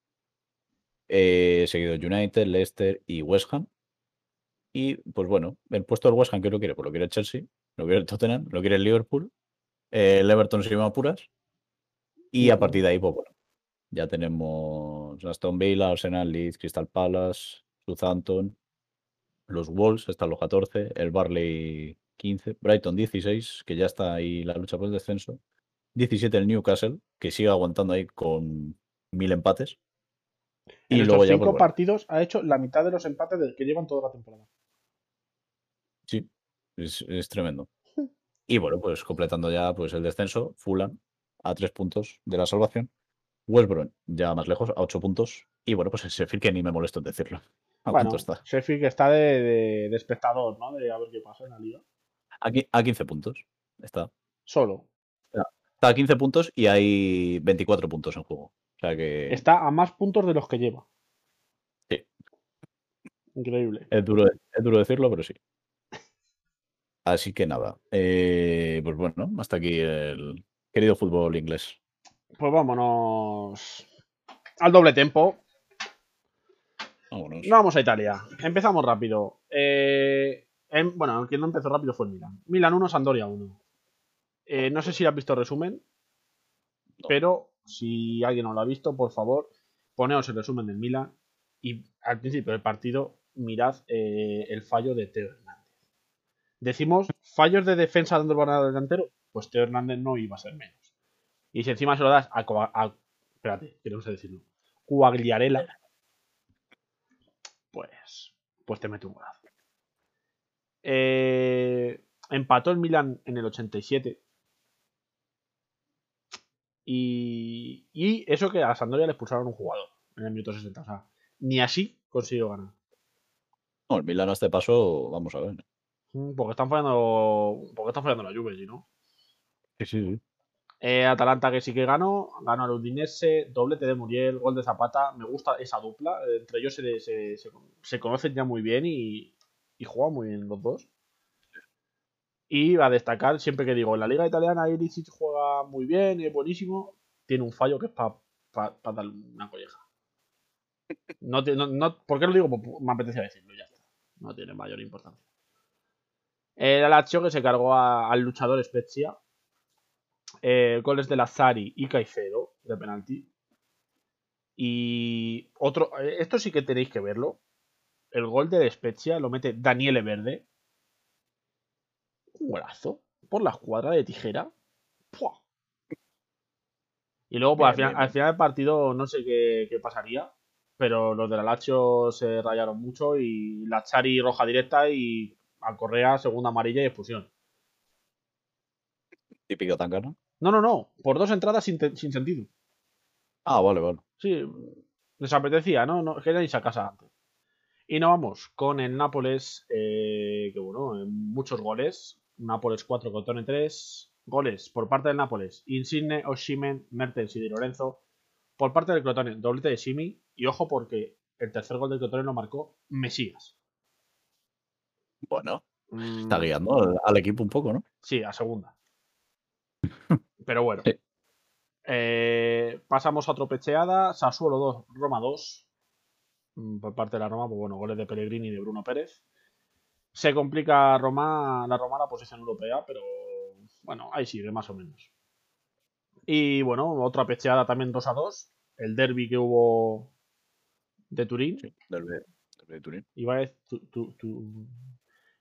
Eh, seguido United, Leicester y West Ham. Y pues bueno, el puesto del West Ham, ¿qué lo quiere? Pues lo quiere el Chelsea, lo quiere el Tottenham, lo quiere el Liverpool. eh, el Everton se llama apuras. Y a partir de ahí, pues bueno, ya tenemos Aston Villa, Arsenal, Leeds, Crystal Palace, Southampton, los Wolves, están los 14, el Barley 15, Brighton 16, que ya está ahí la lucha por el descenso, 17 el Newcastle, que sigue aguantando ahí con mil empates. En Y luego ya, cinco partidos ha hecho la mitad de los empates de- que llevan toda la temporada. sí, es, es tremendo. Y bueno, pues completando ya pues el descenso, Fulham a tres puntos de la salvación, West Brom ya más lejos, a ocho puntos, y bueno, pues el Sheffield que ni me molesto en decirlo. ¿A Bueno, cuánto está? Sheffield que está de, de- de espectador, ¿no? De a ver qué pasa en la liga. Aquí, a 15 puntos. Está. Solo. Está a 15 puntos y hay 24 puntos en juego. O sea que Está a más puntos de los que lleva. Sí. Increíble. es duro, es duro decirlo, pero sí. Así que nada. eh, pues bueno, hasta aquí el querido fútbol inglés. Pues vámonos al doble tempo. Vámonos. No vamos a Italia. Empezamos rápido. Eh, em- bueno, que no empezó rápido fue el Milan. Milan 1, Sandoria 1. Eh, no sé si has visto el resumen, No. pero si alguien no lo ha visto, por favor, poneos el resumen del Milan y al principio del partido mirad eh, el fallo de Teo Hernández. Decimos fallos de defensa dando el balón al delantero, pues Teo Hernández no iba a ser menos. Y si encima se lo das a, a- espérate, que no sé decirlo, Cuagliarella, pues, pues te mete un golazo. Eh, empató el Milan en el 87. Y, y eso que a Sampdoria le expulsaron un jugador en el minuto 60. O sea, ni así consiguió ganar. No, el Milan a este paso, vamos a ver. Mm, Porque están fallando. Porque están fallando la Juve, ¿sí, ¿no? Sí, sí, sí. Eh, Atalanta que sí que ganó, ganó al Udinese, doblete de Muriel, gol de Zapata, me gusta esa dupla, entre ellos se, se- se- se conocen ya muy bien y, y juegan muy bien los dos. Y a destacar, siempre que digo, en la liga italiana Ilicic juega muy bien, es buenísimo, tiene un fallo que es para darle una colleja. No, no, no- ¿Por qué lo digo? Pues me apetecía decirlo, ya está. No tiene mayor importancia. El Lazio que se cargó al luchador Spezia, eh, goles de Lazzari y Caicedo de penalti. Y otro, eh, esto sí que tenéis que verlo. El gol de Spezia lo mete Daniele Verde. Un golazo por la escuadra de tijera. ¡Pua! Y luego, pues, Bien, al, final, bien, al final del partido, no sé qué, qué pasaría. Pero los de la Lazio se rayaron mucho y Lazzari roja directa y a Correa segunda amarilla y expulsión. Típico Tangana. No, no, no. Por dos entradas sin, sin sentido. Ah, vale, vale. Sí, les apetecía, ¿no? no querían irse a casa antes. Y nos vamos con el Nápoles, eh, que bueno, muchos goles. Nápoles 4, Cotone 3. Goles por parte del Nápoles, Insigne, Oshimen, Mertens y Di Lorenzo. Por parte del Crotone, doblete de Simi. Y ojo porque el tercer gol del Crotone lo marcó Mesías. Bueno, Mm, está guiando al, al equipo un poco, ¿no? Sí, a segunda. Pero bueno. Sí. Eh, pasamos a otro pecheada. Sassuolo 2, Roma 2. Mm, Por parte de la Roma, pues bueno, goles de Pellegrini y de Bruno Pérez. Se complica Roma, la Roma la posición europea, pero bueno, ahí sigue, más o menos. Y bueno, otra pecheada también 2 a 2. El derby que hubo de Turín. Sí, B de Turín. Iba a decir, tu- tu- tu-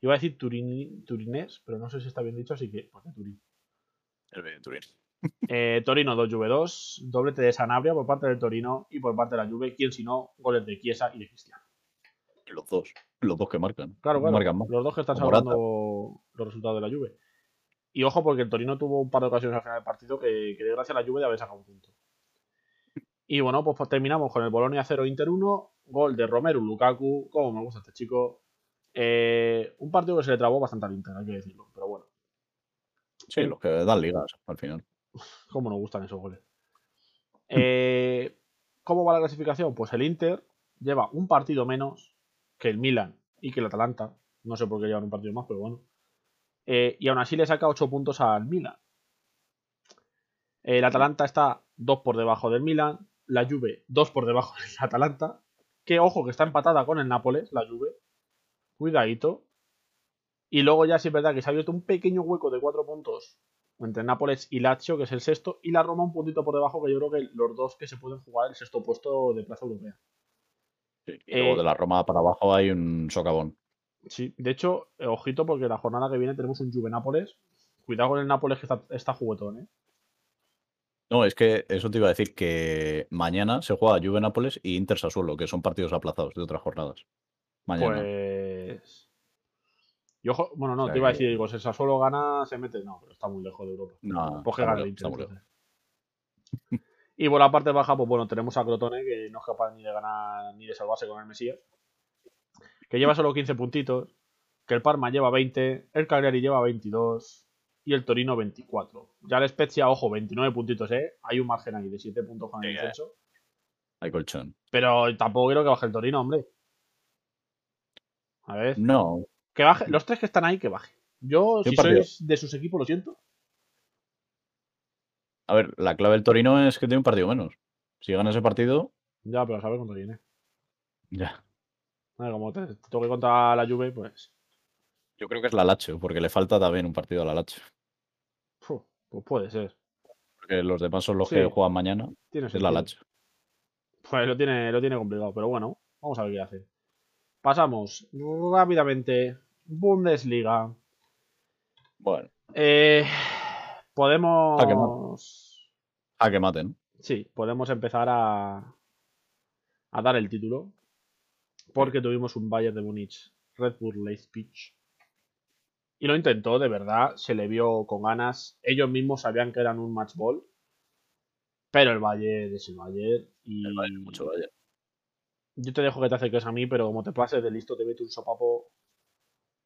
iba a decir turini- turinés, pero no sé si está bien dicho, así que ¿por qué Turín? El B de Turín. Eh, Torino 2, Juve 2, doblete de Sanabria por parte del Torino y por parte de la Juve, quien si no, goles de Chiesa y de Cristiano. Los dos. Los dos que marcan. Claro, claro, marcan los dos que están salvando los resultados de la Juve. Y ojo, porque el Torino tuvo un par de ocasiones al final del partido que, que dio gracias a la Juve de haber sacado un punto. Y bueno, pues terminamos con el Bolonia 0 Inter 1, gol de Romero Lukaku, como me gusta este chico. Eh, un partido que se le trabó bastante al Inter, hay que decirlo, pero bueno. Sí, los que dan ligas al final. ¿Cómo nos gustan esos goles? Eh, ¿Cómo va la clasificación? Pues el Inter lleva un partido menos que el Milan y que el Atalanta. No sé por qué llevan un partido más, pero bueno. Eh, y aún así le saca 8 puntos al Milan. El Atalanta está 2 por debajo del Milan. La Juve 2 por debajo del Atalanta. Que ojo, que está empatada con el Nápoles, la Juve. Cuidadito. Y luego ya sí es verdad que se ha abierto un pequeño hueco de 4 puntos entre Nápoles y Lazio, que es el sexto, y la Roma un puntito por debajo, que yo creo que los dos que se pueden jugar el sexto puesto de plaza europea. Sí, Y luego Eh, de la Roma para abajo hay un socavón. Sí, de hecho, eh, ojito, porque la jornada que viene tenemos un Juve Nápoles. Cuidado con el Nápoles que está, está juguetón, ¿eh? No, es que eso te iba a decir que mañana se juega Juve Nápoles y Inter Sassuolo, que son partidos aplazados de otras jornadas. Mañana. Pues. Y ojo, bueno, no, O sea te iba a decir, digo, si el Sassuolo gana, se mete. No, pero está muy lejos de Europa. No, muy el Inter. Y por la parte baja, pues bueno, tenemos a Crotone, que no es capaz ni de ganar ni de salvarse con el Mesías. Que lleva solo 15 puntitos. Que el Parma lleva 20. El Cagliari lleva 22. Y el Torino 24. Ya el Spezia, ojo, 29 puntitos, ¿eh? Hay un margen ahí de 7 puntos con el eh. descenso. Hay colchón. Pero tampoco quiero que baje el Torino, hombre. A ver. No, Que baje. Los tres que están ahí, que baje. Yo, ¿Qué si partido? sois de sus equipos, lo siento. a ver, la clave del Torino es que tiene un partido menos. Si gana ese partido, Ya, pero a saber contra quién, ¿eh? ya. A ver, Como te, te toque contra la Juve, pues. Yo creo que es la Lacho, porque le falta también un partido a la Lacho. pues puede ser. Porque los demás son los Sí. que juegan mañana. Tiene Es la. Lacho. Pues lo tiene, lo tiene complicado, pero bueno, vamos a ver qué hace. Pasamos rápidamente. Bundesliga. Bueno, Eh, podemos. a que maten. Sí, podemos empezar a. a dar el título. Porque tuvimos un Bayern de Múnich Red Bull Leipzig. Y lo intentó, de verdad, se le vio con ganas. Ellos mismos sabían que eran un match ball. Pero el Bayern es el Bayern. Y El Bayern, mucho Bayern. Yo te dejo que te acerques a mí, pero como te pases de listo, te mete un sopapo.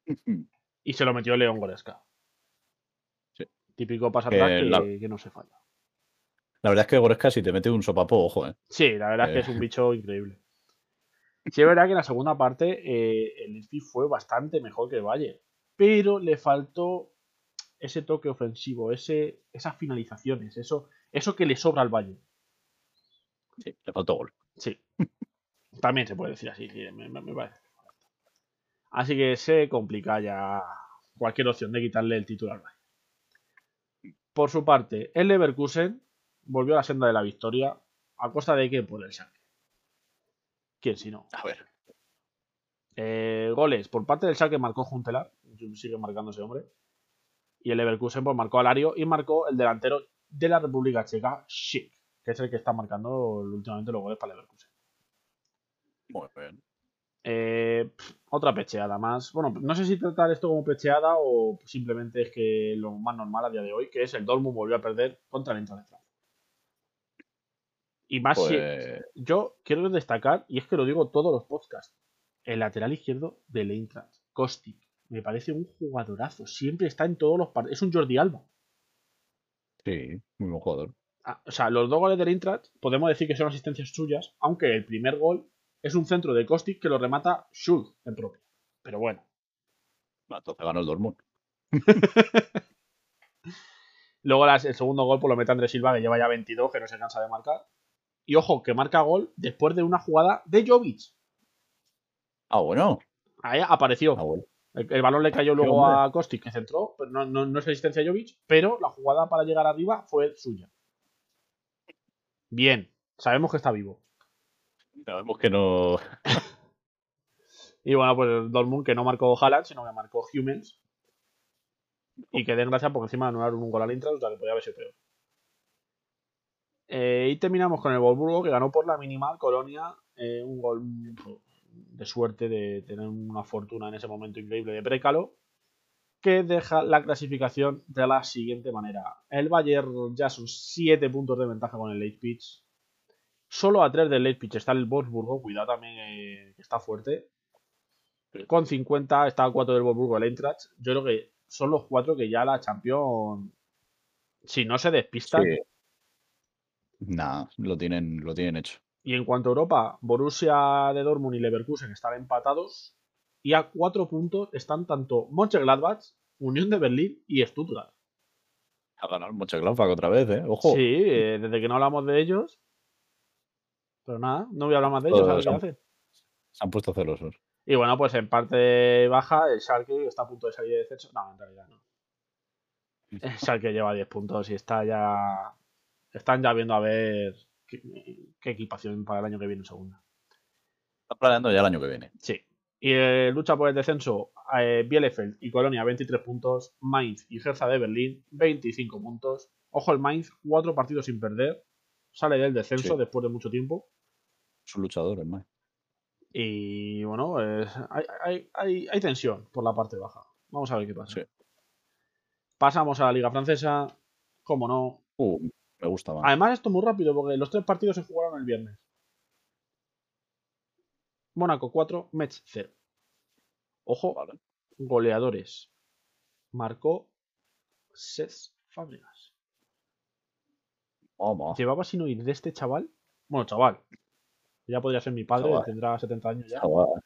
Y se lo metió León Goreska. Sí. Típico pasa Que que, la- que no se falla. La verdad es que Goreska, si te mete un sopapo, ojo, eh. Sí, la verdad es que Eh. es un bicho increíble. Sí, es verdad que en la segunda parte eh, el Leipzig fue bastante mejor que el Bayern, pero le faltó ese toque ofensivo, ese, esas finalizaciones, eso, eso que le sobra al Bayern. Sí, le faltó gol. Sí. También se puede decir así, sí, me, parece. Así que se complica ya cualquier opción de quitarle el Bayern. Por su parte, el Leverkusen volvió a la senda de la victoria. ¿A costa de qué? Por el Schalke. ¿Quién si no? A ver. Eh, goles. Por parte del Schalke marcó Juntelar. Sigue marcando ese hombre. Y el Leverkusen pues, marcó a Lario y marcó el delantero de la República Checa, Schick, que es el que está marcando últimamente los goles para el Leverkusen. Muy bien. Eh, otra pecheada más. Bueno, no sé si tratar esto como pecheada o simplemente es que lo más normal a día de hoy, que es el Dortmund volvió a perder contra el Eintracht de Frankfurt. Y más si. Pues, Yo quiero destacar, y es que lo digo todos los podcasts, el lateral izquierdo del Eintracht, Kostic. Me parece un jugadorazo. Siempre está en todos los partidos. Es un Jordi Alba. sí, muy buen jugador. Ah, O sea, los dos goles del Eintracht podemos decir que son asistencias suyas, aunque el primer gol es un centro de Kostic que lo remata Schulz en propio. Pero bueno. Entonces ganó el Dortmund. Luego las- el segundo gol pues, lo mete Andrés Silva, que lleva ya 22, que no se cansa de marcar. Y ojo, que marca gol después de una jugada de Jovic. Ah, bueno. Ahí apareció. Ah, bueno. El, el balón le cayó luego hombre. a Kostic, que centró, pero no, no, no es asistencia de Jovic, pero la jugada para llegar arriba fue suya. Bien, sabemos que está vivo. Sabemos que no. Y bueno, pues el Dortmund que no marcó Haaland, sino que marcó Humans. Y que den gracias porque encima anularon un gol al Intra, o sea que podía haber sido peor. Eh, y terminamos con el Wolfsburgo que ganó por la minimal Colonia. eh, un gol de suerte de tener una fortuna en ese momento increíble de Brécalo. Que deja la clasificación de la siguiente manera. El Bayern ya son 7 puntos de ventaja con el pitch. Solo a 3 del late pitch está el Wolfsburgo. Cuidado también eh, que está fuerte. Con 50 está a 4 del Wolfsburgo el Eintracht. Yo creo que son los 4 que ya la Champions, si no se despistan. Sí. Nah, lo tienen, lo tienen hecho. Y en cuanto a Europa, Borussia de Dortmund y Leverkusen están empatados. Y a 4 puntos están tanto Mönchengladbach, Unión de Berlín y Stuttgart. Ha ganado el Mönchengladbach otra vez, ¿eh? Ojo. Sí, eh, desde que no hablamos de ellos. Pero nada, no voy a hablar más de ellos. a ver qué hacen. Se han puesto celosos. Y bueno, pues en parte baja, el Schalke está a punto de salir de descenso. No, en realidad no. El Schalke lleva 10 puntos y está ya. Están ya viendo a ver qué, qué equipación para el año que viene en segunda. Está planeando ya el año que viene. Sí. Y eh, lucha por el descenso, eh, Bielefeld y Colonia 23 puntos, Mainz y Hertha de Berlín 25 puntos. Ojo el Mainz, 4 partidos sin perder. Sale del descenso Sí. después de mucho tiempo. Es un luchador, es más. Y bueno, pues, hay, hay- hay- hay tensión por la parte baja. Vamos a ver qué pasa. Sí. Pasamos a la Liga Francesa. Como no. Uh, me gusta más. Además, esto es muy rápido porque los tres partidos se jugaron el viernes. Mónaco 4, Metz 0. Ojo, Vale. goleadores. Marcó Cés Fábregas. ¿Llevaba sin oír de este chaval? Bueno, chaval. Ya podría ser mi padre, Chaval. tendrá 70 años ya. Chaval.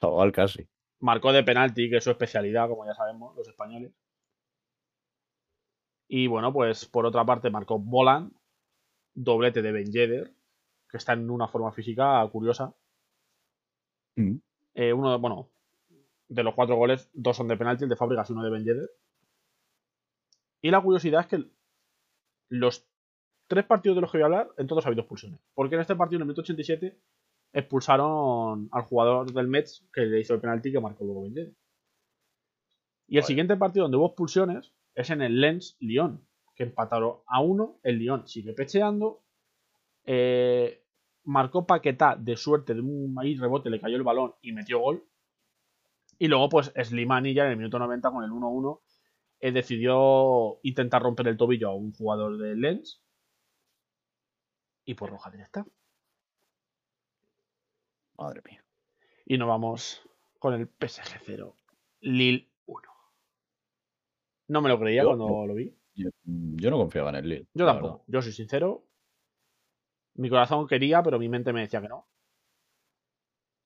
Chaval casi. Marcó de penalti, que es su especialidad, como ya sabemos, los españoles. Y bueno, pues por otra parte marcó Bolan, doblete de Ben Yedder, que está en una forma física curiosa. Mm. Eh, uno, bueno, de los cuatro goles, dos son de penalti, el de Fábregas y uno de Ben Yedder. Y la curiosidad es que los tres partidos de los que voy a hablar, en todos ha habido expulsiones. Porque en este partido, en el minuto 87, expulsaron al jugador del Mets que le hizo el penalti que marcó luego Yedder. Y el Vale. siguiente partido donde hubo expulsiones es en el Lens Lyon, que empataron a uno. El Lyon sigue pecheando. Eh, marcó Paquetá de suerte de un ahí rebote, le cayó el balón y metió gol. Y luego, pues Slimani ya en el minuto 90 con el 1-1 eh, decidió intentar romper el tobillo a un jugador del Lens. Y por roja directa. Madre mía. Y nos vamos con el PSG 0, Lille 1. No me lo creía Yo cuando no. lo vi. Yo, yo no confiaba en el Lille. Yo tampoco. Yo soy sincero. Mi corazón quería, pero mi mente me decía que no.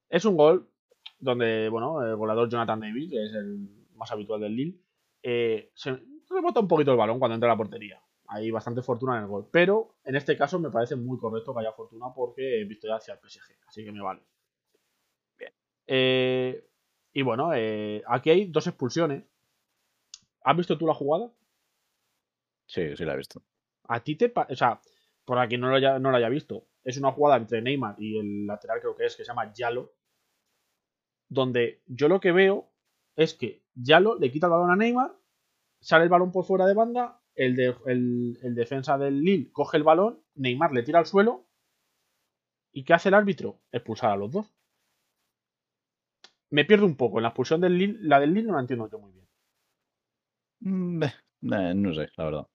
Es un gol donde, bueno, el goleador Jonathan David, que es el más habitual del Lille, eh, se rebota un poquito el balón cuando entra a la portería. Hay bastante fortuna en el gol. Pero en este caso me parece muy correcto que haya fortuna porque he visto ya hacia el PSG. Así que me vale. Bien. Eh, y bueno, eh, aquí hay dos expulsiones. ¿Has visto tú la jugada? Sí, sí la he visto. A ti te. pa- O sea, por quien no lo, haya, no lo haya visto, es una jugada entre Neymar y el lateral, creo que es, que se llama Yalo. Donde yo lo que veo es que Yalo le quita el balón a Neymar, sale el balón por fuera de banda, el, de- el- el defensa del Lille coge el balón, Neymar le tira al suelo. ¿Y qué hace el árbitro? Expulsar a los dos. Me pierdo un poco. En la expulsión del Lille, la del Lille no la entiendo yo muy bien. Mm, eh, eh, no sé, la verdad.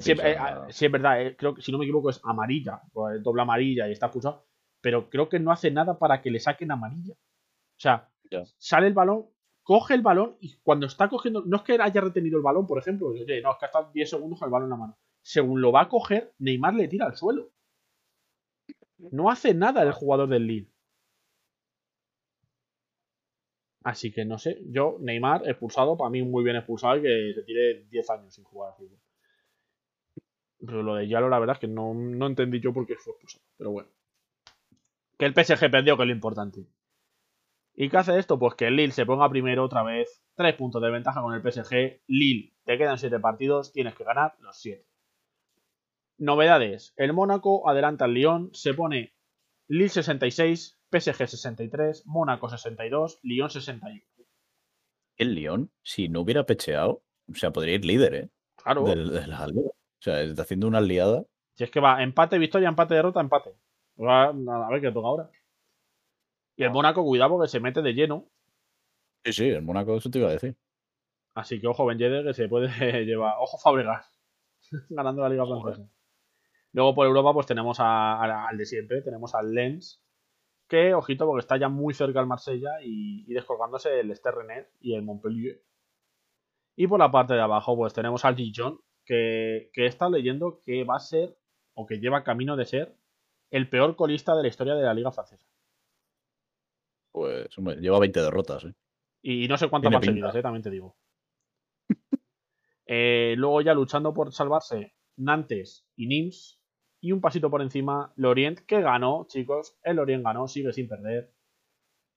Sí, eh, sí, es verdad, eh, creo que si no me equivoco es amarilla, pues, doble amarilla y está expulsado, pero creo que no hace nada para que le saquen amarilla. O sea, sale el balón, coge el balón y cuando está cogiendo, no es que haya retenido el balón, por ejemplo, oye, no, es que ha estado 10 segundos con el balón en la mano. Según lo va a coger, Neymar le tira al suelo. No hace nada el jugador del Lille. Así que no sé, yo, Neymar expulsado, para mí muy bien expulsado y que se tire 10 años sin jugar al fútbol. Pero lo de Yalo, la verdad es que no, no entendí yo por qué fue expulsado. Pero bueno. Que el PSG perdió, que es lo importante. ¿Y qué hace esto? Pues que el Lille se ponga primero otra vez. Tres puntos de ventaja con el PSG. Lille, te quedan siete partidos, tienes que ganar los siete. Novedades. El Mónaco adelanta al Lyon, se pone Lille 66, PSG 63, Mónaco 62, Lyon 61. El León, si no hubiera pecheado, o sea, podría ir líder, ¿eh? Claro, De, de la liga. O sea, está haciendo una liada. si es que va empate, victoria, empate, derrota, empate. A ver qué toca ahora. Y el Mónaco, cuidado porque se mete de lleno. Sí, sí, el Mónaco, eso te iba a decir. Así que ojo, Ben Yedder, que se puede llevar. Ojo, Fabregas. ganando la Liga. Francesa. Luego por Europa, pues tenemos a- a- al de siempre. Tenemos al Lens. Que, ojito, porque está ya muy cerca el Marsella y, y descolgándose el Rennais y el Montpellier. Y por la parte de abajo, pues tenemos al Dijon. Que, que estado leyendo que va a ser, o que lleva camino de ser, el peor colista de la historia de la Liga Francesa. Pues, hombre, lleva 20 derrotas, ¿eh? Y no sé cuántas más seguidas, eh, también te digo. Eh, luego ya luchando por salvarse Nantes y Nimes. Y un pasito por encima Lorient, que ganó, chicos. El Lorient ganó, sigue sin perder.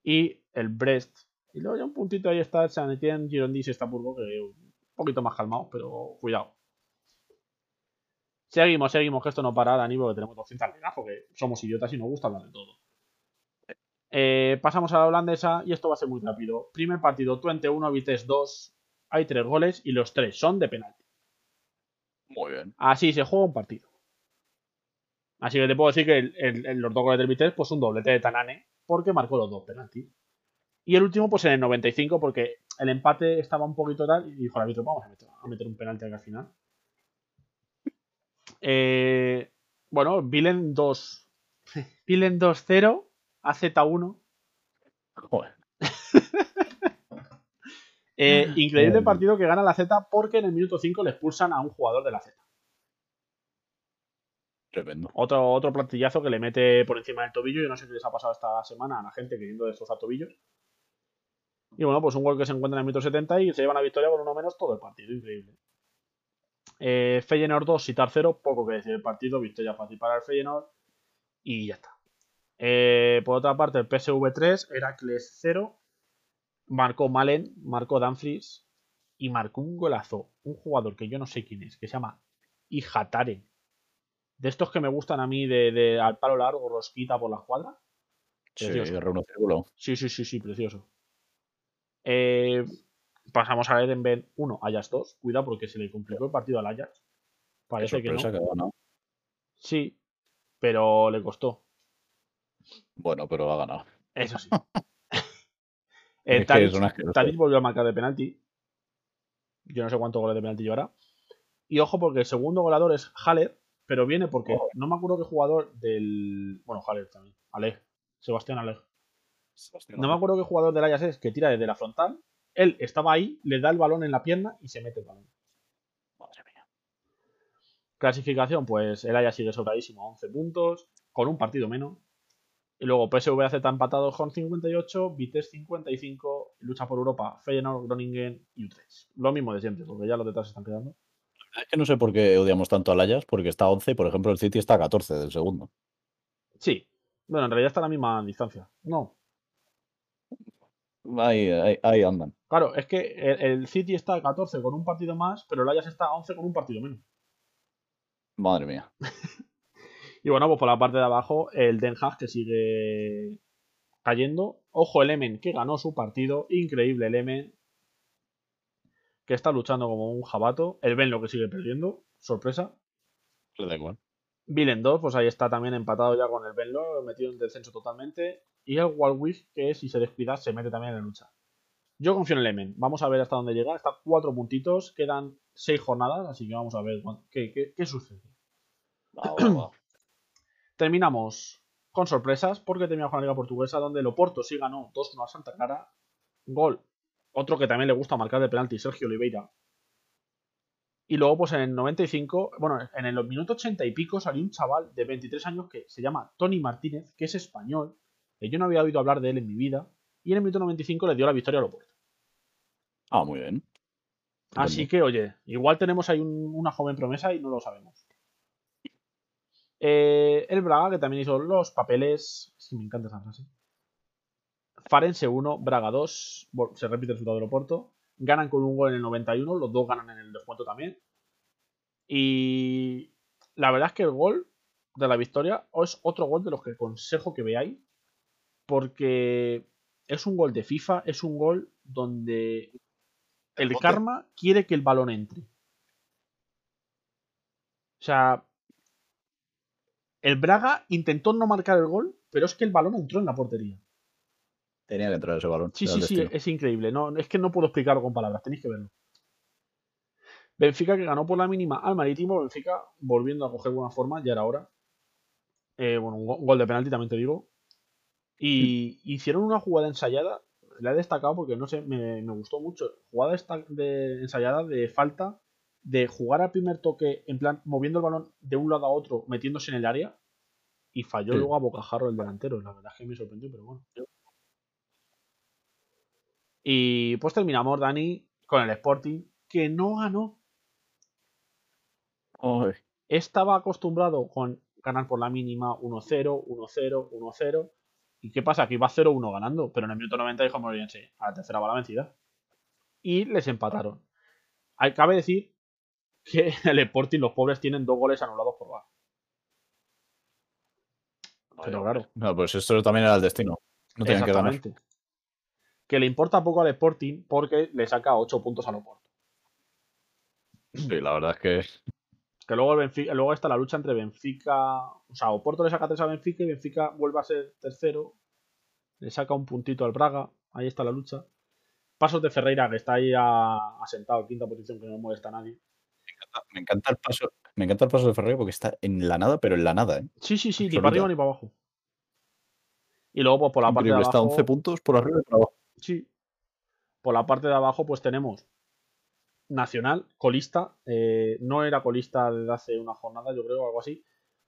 Y el Brest. Y luego ya un puntito ahí está San Etienne, Girondins y Estapurgo, que un poquito más calmado, pero cuidado. Seguimos, seguimos, que esto no para, Dani, porque tenemos 200 ligas, porque somos idiotas y nos gusta hablar de todo. Eh, pasamos a la holandesa y esto va a ser muy rápido. Primer partido, 21, Vitesse 2. Hay tres goles y los tres son de penalti. Muy bien. Así se juega un partido. Así que te puedo decir que el- el- el- los dos goles del Vitesse, pues un doblete de Tanane, porque marcó los dos penaltis. Y el último, pues en el 95, porque el empate estaba un poquito tal, y dijo el árbitro, vamos a meter, a meter un penalti aquí al final. Eh, bueno, Vilen 2. Vilen 2-0, AZ1. Joder. Eh, increíble Joder. partido que gana la Z porque en el minuto 5 le expulsan a un jugador de la Z. Tremendo. Otro, otro plantillazo que le mete por encima del tobillo. Yo no sé qué les ha pasado esta semana a la gente queriendo destrozar tobillos. Y bueno, pues un gol que se encuentra en el minuto 70 y se lleva la victoria con uno menos todo el partido. Increíble. Eh, Feyenoord 2, Sitar 0. Poco que decir el partido. Victoria fácil para el Feyenoord. Y ya está. Eh, por otra parte, el PSV 3, Heracles 0. Marcó Malen, marcó Danfries y marcó un golazo. Un jugador que yo no sé quién es, que se llama Ijataren. De estos que me gustan a mí de, de al palo largo, rosquita por la escuadra. Sí, Precioso. R1 círculo. Sí, sí, sí, sí, precioso. Eh, pasamos a Edenben 1, Ajax 2. Cuidado porque se le complicó el partido al Ajax. Parece que no. sorpresa que ha ganado. Sí, pero le costó. Bueno, pero ha ganado. Eso sí. Eh, Tadic, volvió a marcar de penalti. Yo no sé cuántos goles de penalti llevará. Y ojo, porque el segundo goleador es Haller, pero viene porque no me acuerdo qué jugador del. Bueno, Haller también. Aleg. Sebastián Aleg. No me acuerdo qué jugador del Ajax es que tira desde la frontal. Él estaba ahí, le da el balón en la pierna y se mete el balón. Madre mía. Clasificación, pues el Ajax sigue sobradísimo a 11 puntos, con un partido menos. Y luego PSV está empatados con 58, Vitesse 55, lucha por Europa, Feyenoord, Groningen y Utrecht. Lo mismo de siempre, porque ya los detrás se están quedando. Es que no sé por qué odiamos tanto al Ajax, porque está a 11 y, por ejemplo, el City está a 14 del segundo. Sí, bueno, en realidad está a la misma distancia. No, Ahí, ahí, ahí andan. claro, es que el, el City está a 14 con un partido más, pero el Ajax está a 11 con un partido menos. Madre mía. Y bueno, pues por la parte de abajo, el Den Haag que sigue cayendo. Ojo, el Emen que ganó su partido. Increíble el Emen. Que está luchando como un jabato. El Benlo que sigue perdiendo. Sorpresa. Le da igual. Vilen 2, pues ahí está también empatado ya con el Benlo, metido en descenso totalmente. Y el Walwick, que si se descuida, se mete también en la lucha. Yo confío en el Emen. Vamos a ver hasta dónde llega. Está cuatro puntitos. Quedan seis jornadas, así que vamos a ver qué, qué, sucede. Terminamos con sorpresas porque terminamos con la Liga Portuguesa donde el Oporto sí ganó 2-1 a Santa Clara. Gol. Otro que también le gusta marcar de penalti, Sergio Oliveira. Y luego, pues en el 95, bueno, en el minuto 80 y pico salió un chaval de 23 años que se llama Tony Martínez, que es español, que yo no había oído hablar de él en mi vida, y en el minuto 95 le dio la victoria al Oporto. Ah, muy bien. Así que, oye, igual tenemos ahí una joven promesa y no lo sabemos. Eh, el Braga, que también hizo los papeles. Sí, me encanta esa frase. Farense 1, Braga 2. se repite el resultado del Oporto. Ganan con un gol en el 91. Los dos ganan en el descuento también. Y la verdad es que el gol de la victoria es otro gol de los que aconsejo que veáis. Porque es un gol de FIFA. Es un gol donde el karma quiere que el balón entre. O sea, el Braga intentó no marcar el gol, pero es que el balón entró en la portería. Tenía que entrar ese balón. Sí, sí, sí, es increíble. No, es que no puedo explicarlo con palabras, tenéis que verlo. Benfica que ganó por la mínima al Marítimo. Benfica volviendo a coger buena forma, ya era hora. Eh, bueno, un gol de penalti también te digo. Y hicieron una jugada ensayada. La he destacado porque no sé, me, gustó mucho. Jugada de ensayada de falta de jugar al primer toque, en plan, moviendo el balón de un lado a otro, metiéndose en el área, y falló luego a bocajarro el delantero. La verdad es que me sorprendió, pero bueno. Y pues terminamos, Dani, con el Sporting, que no ganó. Estaba acostumbrado con ganar por la mínima 1-0, 1-0, 1-0. ¿Y qué pasa? Que iba 0-1 ganando, pero en el minuto 90 dijo Morense, a la tercera va la vencida. Y les empataron. Cabe decir que en el Sporting los pobres tienen dos goles anulados por VAR. Pero claro. No, pues esto también era el destino. No tenían que ganar. Que le importa poco al Sporting porque le saca 8 puntos al Oporto. Sí, la verdad es que. Que luego, luego está la lucha entre Benfica. O sea, Oporto le saca 3 a Benfica y Benfica vuelve a ser tercero. Le saca un puntito al Braga. Ahí está la lucha. Pasos de Ferreira, que está ahí asentado en quinta posición, que no molesta a nadie. Me encanta, el paso. Me encanta el paso de Ferreira porque está en la nada, pero en la nada, ¿eh? Sí, sí, sí, ni para arriba ni para abajo. Y luego, pues por la parte de abajo. Está 11 puntos por arriba y por abajo. Sí. Por la parte de abajo, pues tenemos Nacional, colista. Eh, no era colista desde hace una jornada, yo creo, algo así.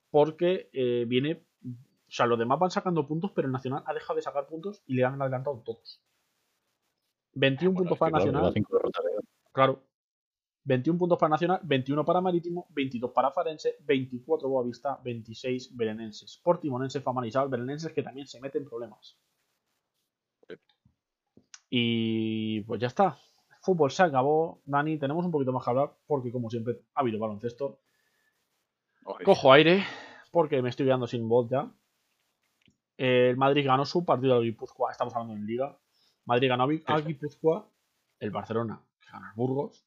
Porque eh, viene. O sea, los demás van sacando puntos, pero el Nacional ha dejado de sacar puntos y le han adelantado todos. 21 puntos para Nacional. Claro, 21 puntos para Nacional, 21 para Marítimo, 22 para Farense, 24 Boavista, 26 Belenenses. Portimonense, Famanizal, Belenenses que también se meten problemas. Y pues ya está. fútbol se acabó. Dani, tenemos un poquito más que hablar porque como siempre ha habido baloncesto. Cojo aire porque me estoy quedando sin voz ya. El Madrid ganó su partido de Guipúzcoa. Estamos hablando en Liga. Madrid ganó a Guipúzcoa. El Barcelona ganó a Burgos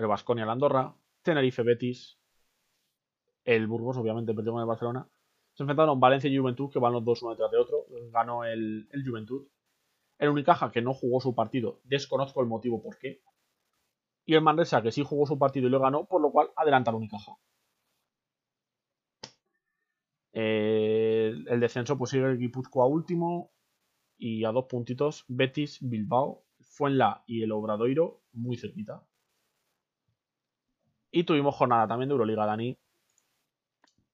el Vasconia, la Andorra, Tenerife, Betis, el Burgos, obviamente, perdió con el Barcelona. Se enfrentaron Valencia y Juventud, que van los dos uno detrás de otro. Ganó el, Juventud. El Unicaja, que no jugó su partido, desconozco el motivo por qué. Y el Manresa, que sí jugó su partido y lo ganó, por lo cual adelanta al Unicaja. el descenso pues sigue el Guipúzcoa último y a dos puntitos Betis, Bilbao, Fuenla y el Obradoiro muy cerquita. Y tuvimos jornada también de Euroliga, Dani.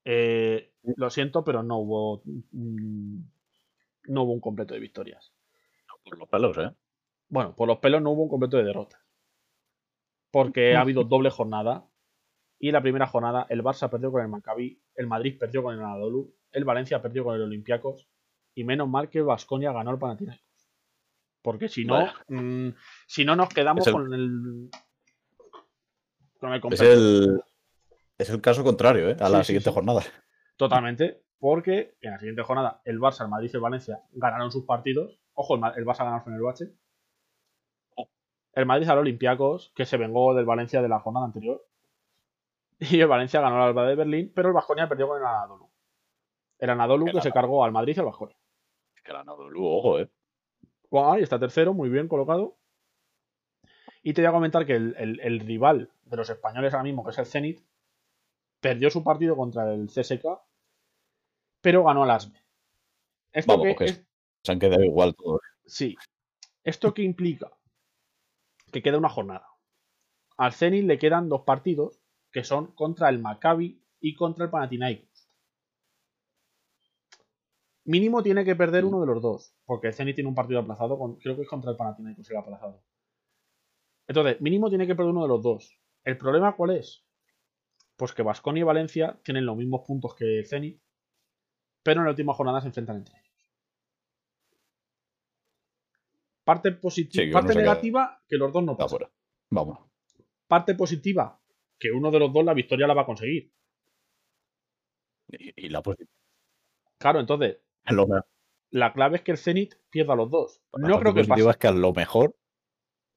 Eh, lo siento, pero no hubo. Mm, no hubo un completo de victorias. Por los pelos, ¿eh? Bueno, por los pelos no hubo un completo de derrotas. Porque ha habido doble jornada. Y la primera jornada, el Barça perdió con el Maccabi, el Madrid perdió con el Anadolu, el Valencia perdió con el Olympiacos. Y menos mal que Vasconia ganó el Panathinaikos. Porque si no, mm, si no nos quedamos con el es, el, es el caso contrario, ¿eh? A la siguiente jornada. Totalmente, porque en la siguiente jornada el Barça, el Madrid y el Valencia ganaron sus partidos. Ojo, el, Barça ganó el Bache. El Madrid al Olympiacos, que se vengó del Valencia de la jornada anterior. Y el Valencia ganó al Alba de Berlín, pero el Bajonia perdió con el Anadolu. El Anadolu que se cargó al Madrid y al Bajonia. Que el Anadolu, ojo, eh. Bueno, ahí está tercero, muy bien colocado. Y te voy a comentar que el, el- el rival de los españoles ahora mismo, que es el Zenit, perdió su partido contra el CSK, pero ganó al ASBE. Esto Vamos, que que es- se han quedado igual todos. Sí. ¿Esto qué implica? Que queda una jornada. Al Zenit le quedan dos partidos que son contra el Maccabi y contra el Panathinaikos. Mínimo tiene que perder uno de los dos, porque el Zenit tiene un partido aplazado, con- creo que es contra el Panathinaikos el aplazado. Entonces, mínimo tiene que perder uno de los dos. ¿El problema cuál es? Pues que Vasconia y Valencia tienen los mismos puntos que el Zenit, pero en la última jornada se enfrentan entre ellos. Parte positiva, Sí, parte negativa, que los dos no pasan. fuera. Vamos. Parte positiva, que uno de los dos la victoria la va a conseguir. Y, y la positiva. Claro, entonces, la clave es que el Zenit pierda los dos. La No creo que positiva pase. es que a lo mejor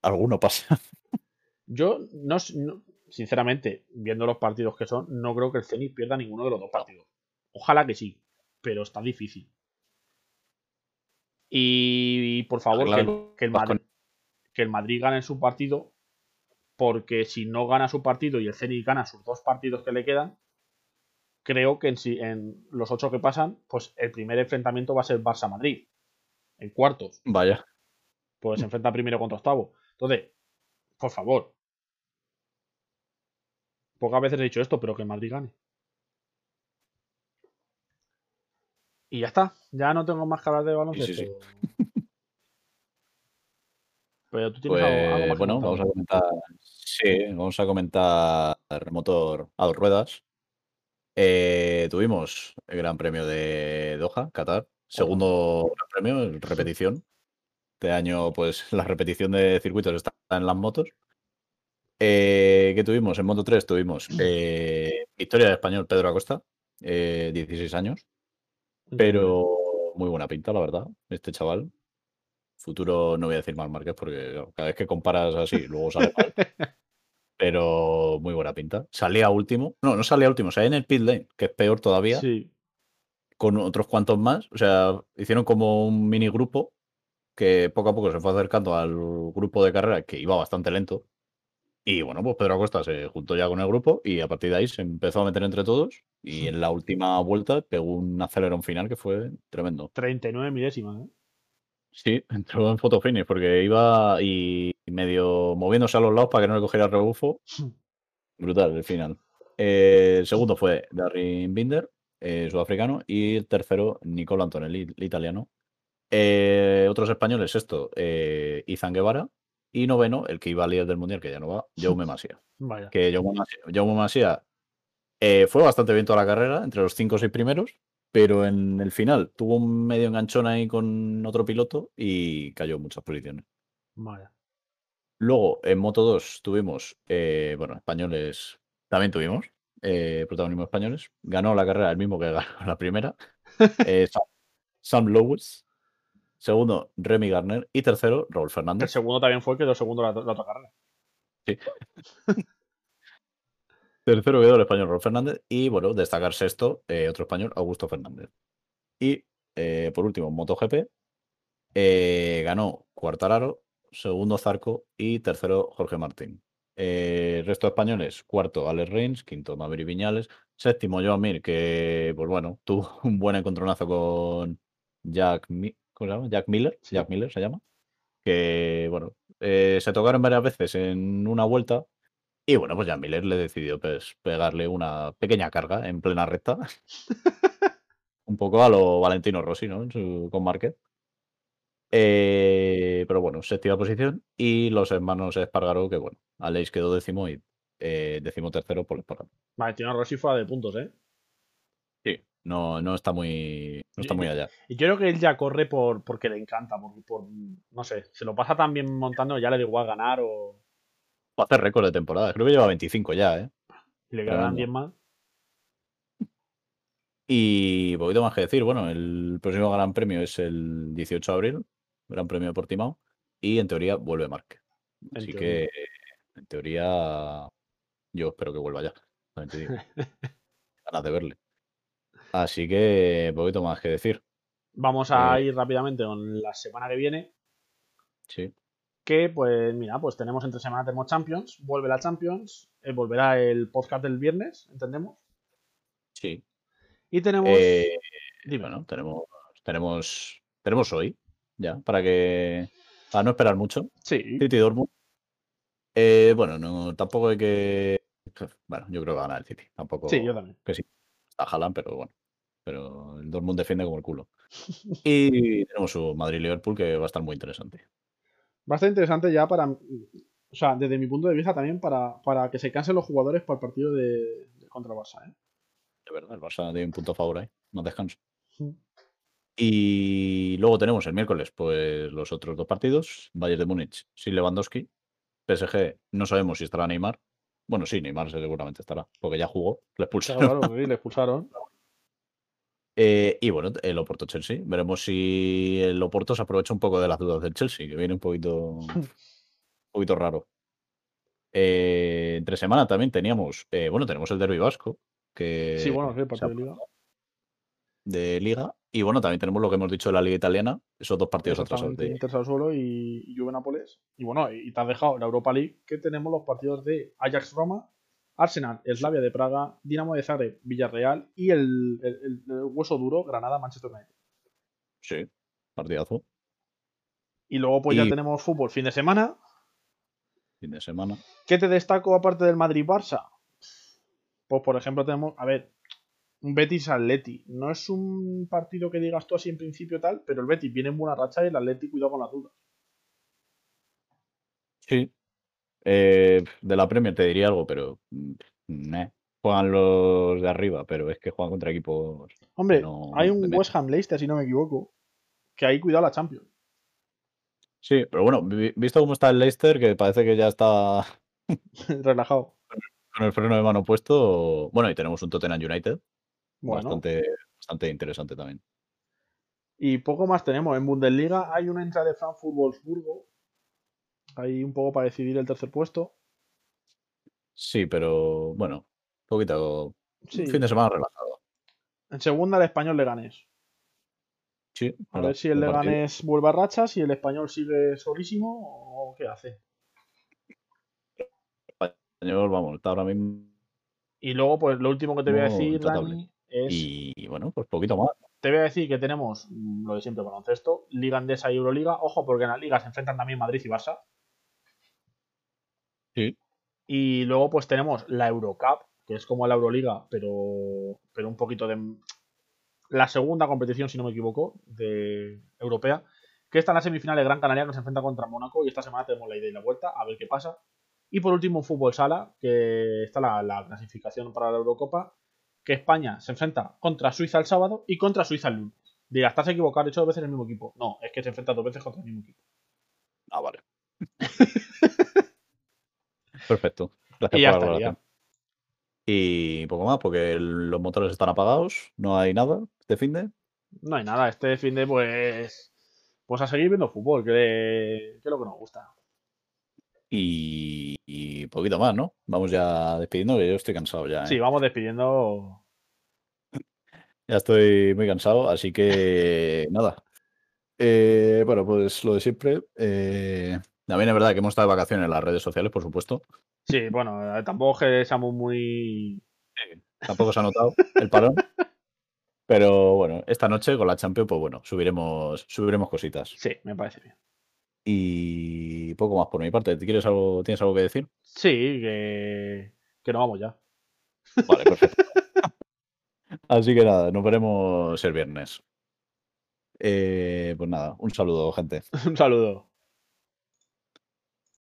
alguno pasa. Yo, no, no- sinceramente, viendo los partidos que son, no creo que el Zenit pierda ninguno de los dos partidos. Ojalá que sí, pero está difícil. Y, por favor, que, el- que el Vasconia- Madrid, que el Madrid gane su partido, porque si no gana su partido y el Zenit gana sus dos partidos que le quedan, creo que en, si- en los ocho que pasan, pues el primer enfrentamiento va a ser Barça-Madrid, en cuartos. Vaya. Pues se enfrenta primero contra octavo. Entonces, por favor. Pocas veces he dicho esto, pero que el Madrid gane. Y ya está. Ya no tengo más que hablar de baloncesto. sí. Pero tú tienes algo, algo Pues más bueno, vamos a comentar. Sí, vamos a comentar motor a dos ruedas. Eh, tuvimos el Gran Premio de Doha, Qatar. Segundo Gran Premio, repetición. Este año, pues la repetición de circuitos está en las motos. Eh, ¿Qué tuvimos? En Moto 3 tuvimos eh, victoria de español Pedro Acosta, eh, 16 años, pero muy buena pinta, la verdad, este chaval. Futuro, no voy a decir más Márquez porque cada vez que comparas así, luego sale mal. Pero muy buena pinta. Salía último. No, no salía último, salía en el pit lane, que es peor todavía, Sí. con otros cuantos más. O sea, hicieron como un mini grupo que poco a poco se fue acercando al grupo de carrera que iba bastante lento. Y bueno, pues Pedro Acosta se juntó ya con el grupo y a partir de ahí se empezó a meter entre todos. Y en la última vuelta pegó un acelerón final que fue tremendo. 39 milésimas, ¿eh? Sí, entró en photo finish porque iba y medio moviéndose a los lados para que no le cogiera el rebufo. Brutal el final. Eh, el segundo fue Darren Binder, eh, sudafricano, y el tercero Nicola Antonelli, el italiano. Eh, otros españoles, esto, Izan Guevara, y noveno, el que iba al líder del mundial, que ya no va, Jaume Masia. Vaya. Que Jaume Masia, Jaume Masia, eh, fue bastante bien toda la carrera, entre los cinco o seis primeros, pero en el final tuvo un medio enganchón ahí con otro piloto y cayó en muchas posiciones. Vaya. Luego, en Moto 2 tuvimos, eh, bueno, españoles también tuvimos, eh, protagonismo españoles. Ganó la carrera el mismo que ganó la primera, eh, Sam, Sam Lowes. Segundo, Remy Garner. Y tercero, Raúl El Fernández. segundo también fue el que quedó segundo la, la otra carrera. Tercero quedó el español Raúl Fernández. Y bueno, destacar sexto, eh, otro español, Augusto Fernández. Y eh, por último, MotoGP. eh, ganó Cuartararo, segundo Zarco y tercero Jorge Martín. Eh, resto de españoles, cuarto Alex Rins, quinto Maverick Viñales, séptimo Joan Mir, que pues bueno, tuvo un buen encontronazo con Jack, Mi- ¿cómo se llama? Jack Miller. Jack Miller se llama, que bueno, eh, se tocaron varias veces en una vuelta y bueno, pues Jack Miller le decidió pues, pegarle una pequeña carga en plena recta, un poco a lo Valentino Rossi, ¿no? En su, con Márquez. Eh, pero bueno, séptima posición. Y los hermanos Espargaro, que bueno, Aleix quedó décimo y eh, décimo tercero por Espargaro. Valentino Rossi fuera de puntos, ¿eh? Sí, no, no está muy, no está muy allá. Y yo creo que él ya corre por porque le encanta, por, por no sé, se lo pasa tan bien montando, ya le da igual ganar o Va a hacer récord de temporada. Creo que lleva 25 ya, ¿eh? le quedan Tremendo. 10 más. Y poquito más que decir. Bueno, el próximo Gran Premio es el 18 de abril, Gran Premio de Portimao. Y en teoría vuelve. En Así teoría. que, en teoría, yo espero que vuelva ya. Ganas de verle. Así que, poquito más que decir. Vamos a Eh, ir rápidamente con la semana que viene, Sí. que, pues, mira, pues tenemos entre semana tenemos Champions, vuelve la Champions, eh, volverá el podcast del viernes, ¿entendemos? Sí. Y tenemos. Eh, Dime. bueno, tenemos, tenemos, tenemos hoy, ya, para que. Para no esperar mucho. Sí. City Dortmund. Eh, bueno, no, tampoco hay que. Bueno, yo creo que va a ganar el City. Tampoco. Sí, yo también. Que sí. Está Haaland, pero bueno. Pero el Dortmund defiende como el culo. Y tenemos su Madrid-Liverpool que va a estar muy interesante. Va a estar interesante ya para. O sea, desde mi punto de vista también para, para que se cansen los jugadores para el partido de, de contra el Barça, ¿eh? De verdad, el Barça tiene un punto a favor ahí. No descanso. Mm. Y luego tenemos el miércoles, pues los otros dos partidos. Bayern de Múnich sin Lewandowski. PSG, no sabemos si estará Neymar. Bueno, sí, Neymar seguramente estará, porque ya jugó, le expulsaron. Claro, claro, sí, le expulsaron. Eh, y bueno, el Oporto Chelsea. Veremos si el Oporto se aprovecha un poco de las dudas del Chelsea, que viene un poquito, un poquito raro. Eh, entre semana también teníamos, eh, bueno, tenemos el Derby Vasco, que Sí, bueno, sí, partido de Liga. de Liga. Y bueno, también tenemos lo que hemos dicho de la Liga Italiana, esos dos partidos atrasados de. Inter Sassuolo y, y Juve Nápoles. Y bueno, y te has dejado la Europa League, que tenemos los partidos de Ajax Roma, Arsenal, Slavia de Praga, Dinamo de Zagreb, Villarreal y el, el- el- el hueso duro, Granada, Manchester United. Sí, partidazo, Y luego pues ya tenemos fútbol fin de semana. fin de semana. ¿Qué te destaco aparte del Madrid-Barça? Pues por ejemplo tenemos, a ver, un Betis-Atleti. No es un partido que digas tú así en principio tal, pero el Betis viene en buena racha y el Atleti cuidado con las dudas. Sí. Eh, de la Premier te diría algo, pero. mm. Juegan los de arriba, pero es que juegan contra equipos. Hombre, No, hay un. West Ham Leicester, si no me equivoco, que ahí cuidado la Champions. Sí, pero bueno, vi- visto cómo está el Leicester, que parece que ya está Relajado. con el freno de mano puesto. Bueno, y tenemos un Tottenham United, Bueno, bastante, bastante interesante también. y poco más tenemos. En Bundesliga hay una entrada de Frankfurt-Wolfsburgo. Ahí un poco para decidir el tercer puesto. Sí, pero bueno, poquito. Sí. Fin de semana relajado. En segunda el español Leganés. Sí, A ver si el. Leganés vuelve a rachas, si el español sigue solísimo o qué hace. Español, vamos, está ahora mismo. Y luego, pues lo último que te voy a decir. Dani, es. Y bueno, pues poquito más. Te voy a decir que tenemos mm, lo de siempre baloncesto, Liga Andesa y Euroliga. Ojo, porque en la Liga se enfrentan también Madrid y Barça. Sí. Y luego, pues tenemos la Eurocup, que es como la Euroliga, pero, pero un poquito de. La segunda competición, si no me equivoco, de europea. Que está en la semifinal de Gran Canaria, que se enfrenta contra Mónaco. Y esta semana tenemos la ida y la vuelta, a ver qué pasa. Y por último, un fútbol sala, que está la, la clasificación para la Eurocopa. Que España se enfrenta contra Suiza el sábado y contra Suiza el lunes. Diga, estás equivocado, he hecho dos veces el mismo equipo. No, es que se enfrenta dos veces contra el mismo equipo. Ah, vale. Perfecto. Gracias Y ya por la estaría. Y poco más, porque el- los motores están apagados, no hay nada este fin de. No hay nada, este fin de pues. Pues a seguir viendo fútbol, que, que es lo que nos gusta. Y, y poquito más, ¿no? Vamos ya despidiendo, que yo estoy cansado ya. ¿eh? Sí, vamos despidiendo. Ya estoy muy cansado, así que nada. Eh, bueno, pues lo de siempre. eh, también es verdad que hemos estado de vacaciones en las redes sociales, por supuesto. Sí, bueno, eh, tampoco que seamos muy. Tampoco se ha notado el parón. Pero bueno, esta noche con la Champions, pues bueno, subiremos, subiremos cositas. Sí, me parece bien. Y poco más por mi parte. ¿Te ¿Quieres algo, ¿Tienes algo que decir? Sí, que. Que nos vamos ya. Vale, perfecto. Así que nada, nos veremos el viernes. Eh, pues nada, un saludo, gente. Un saludo.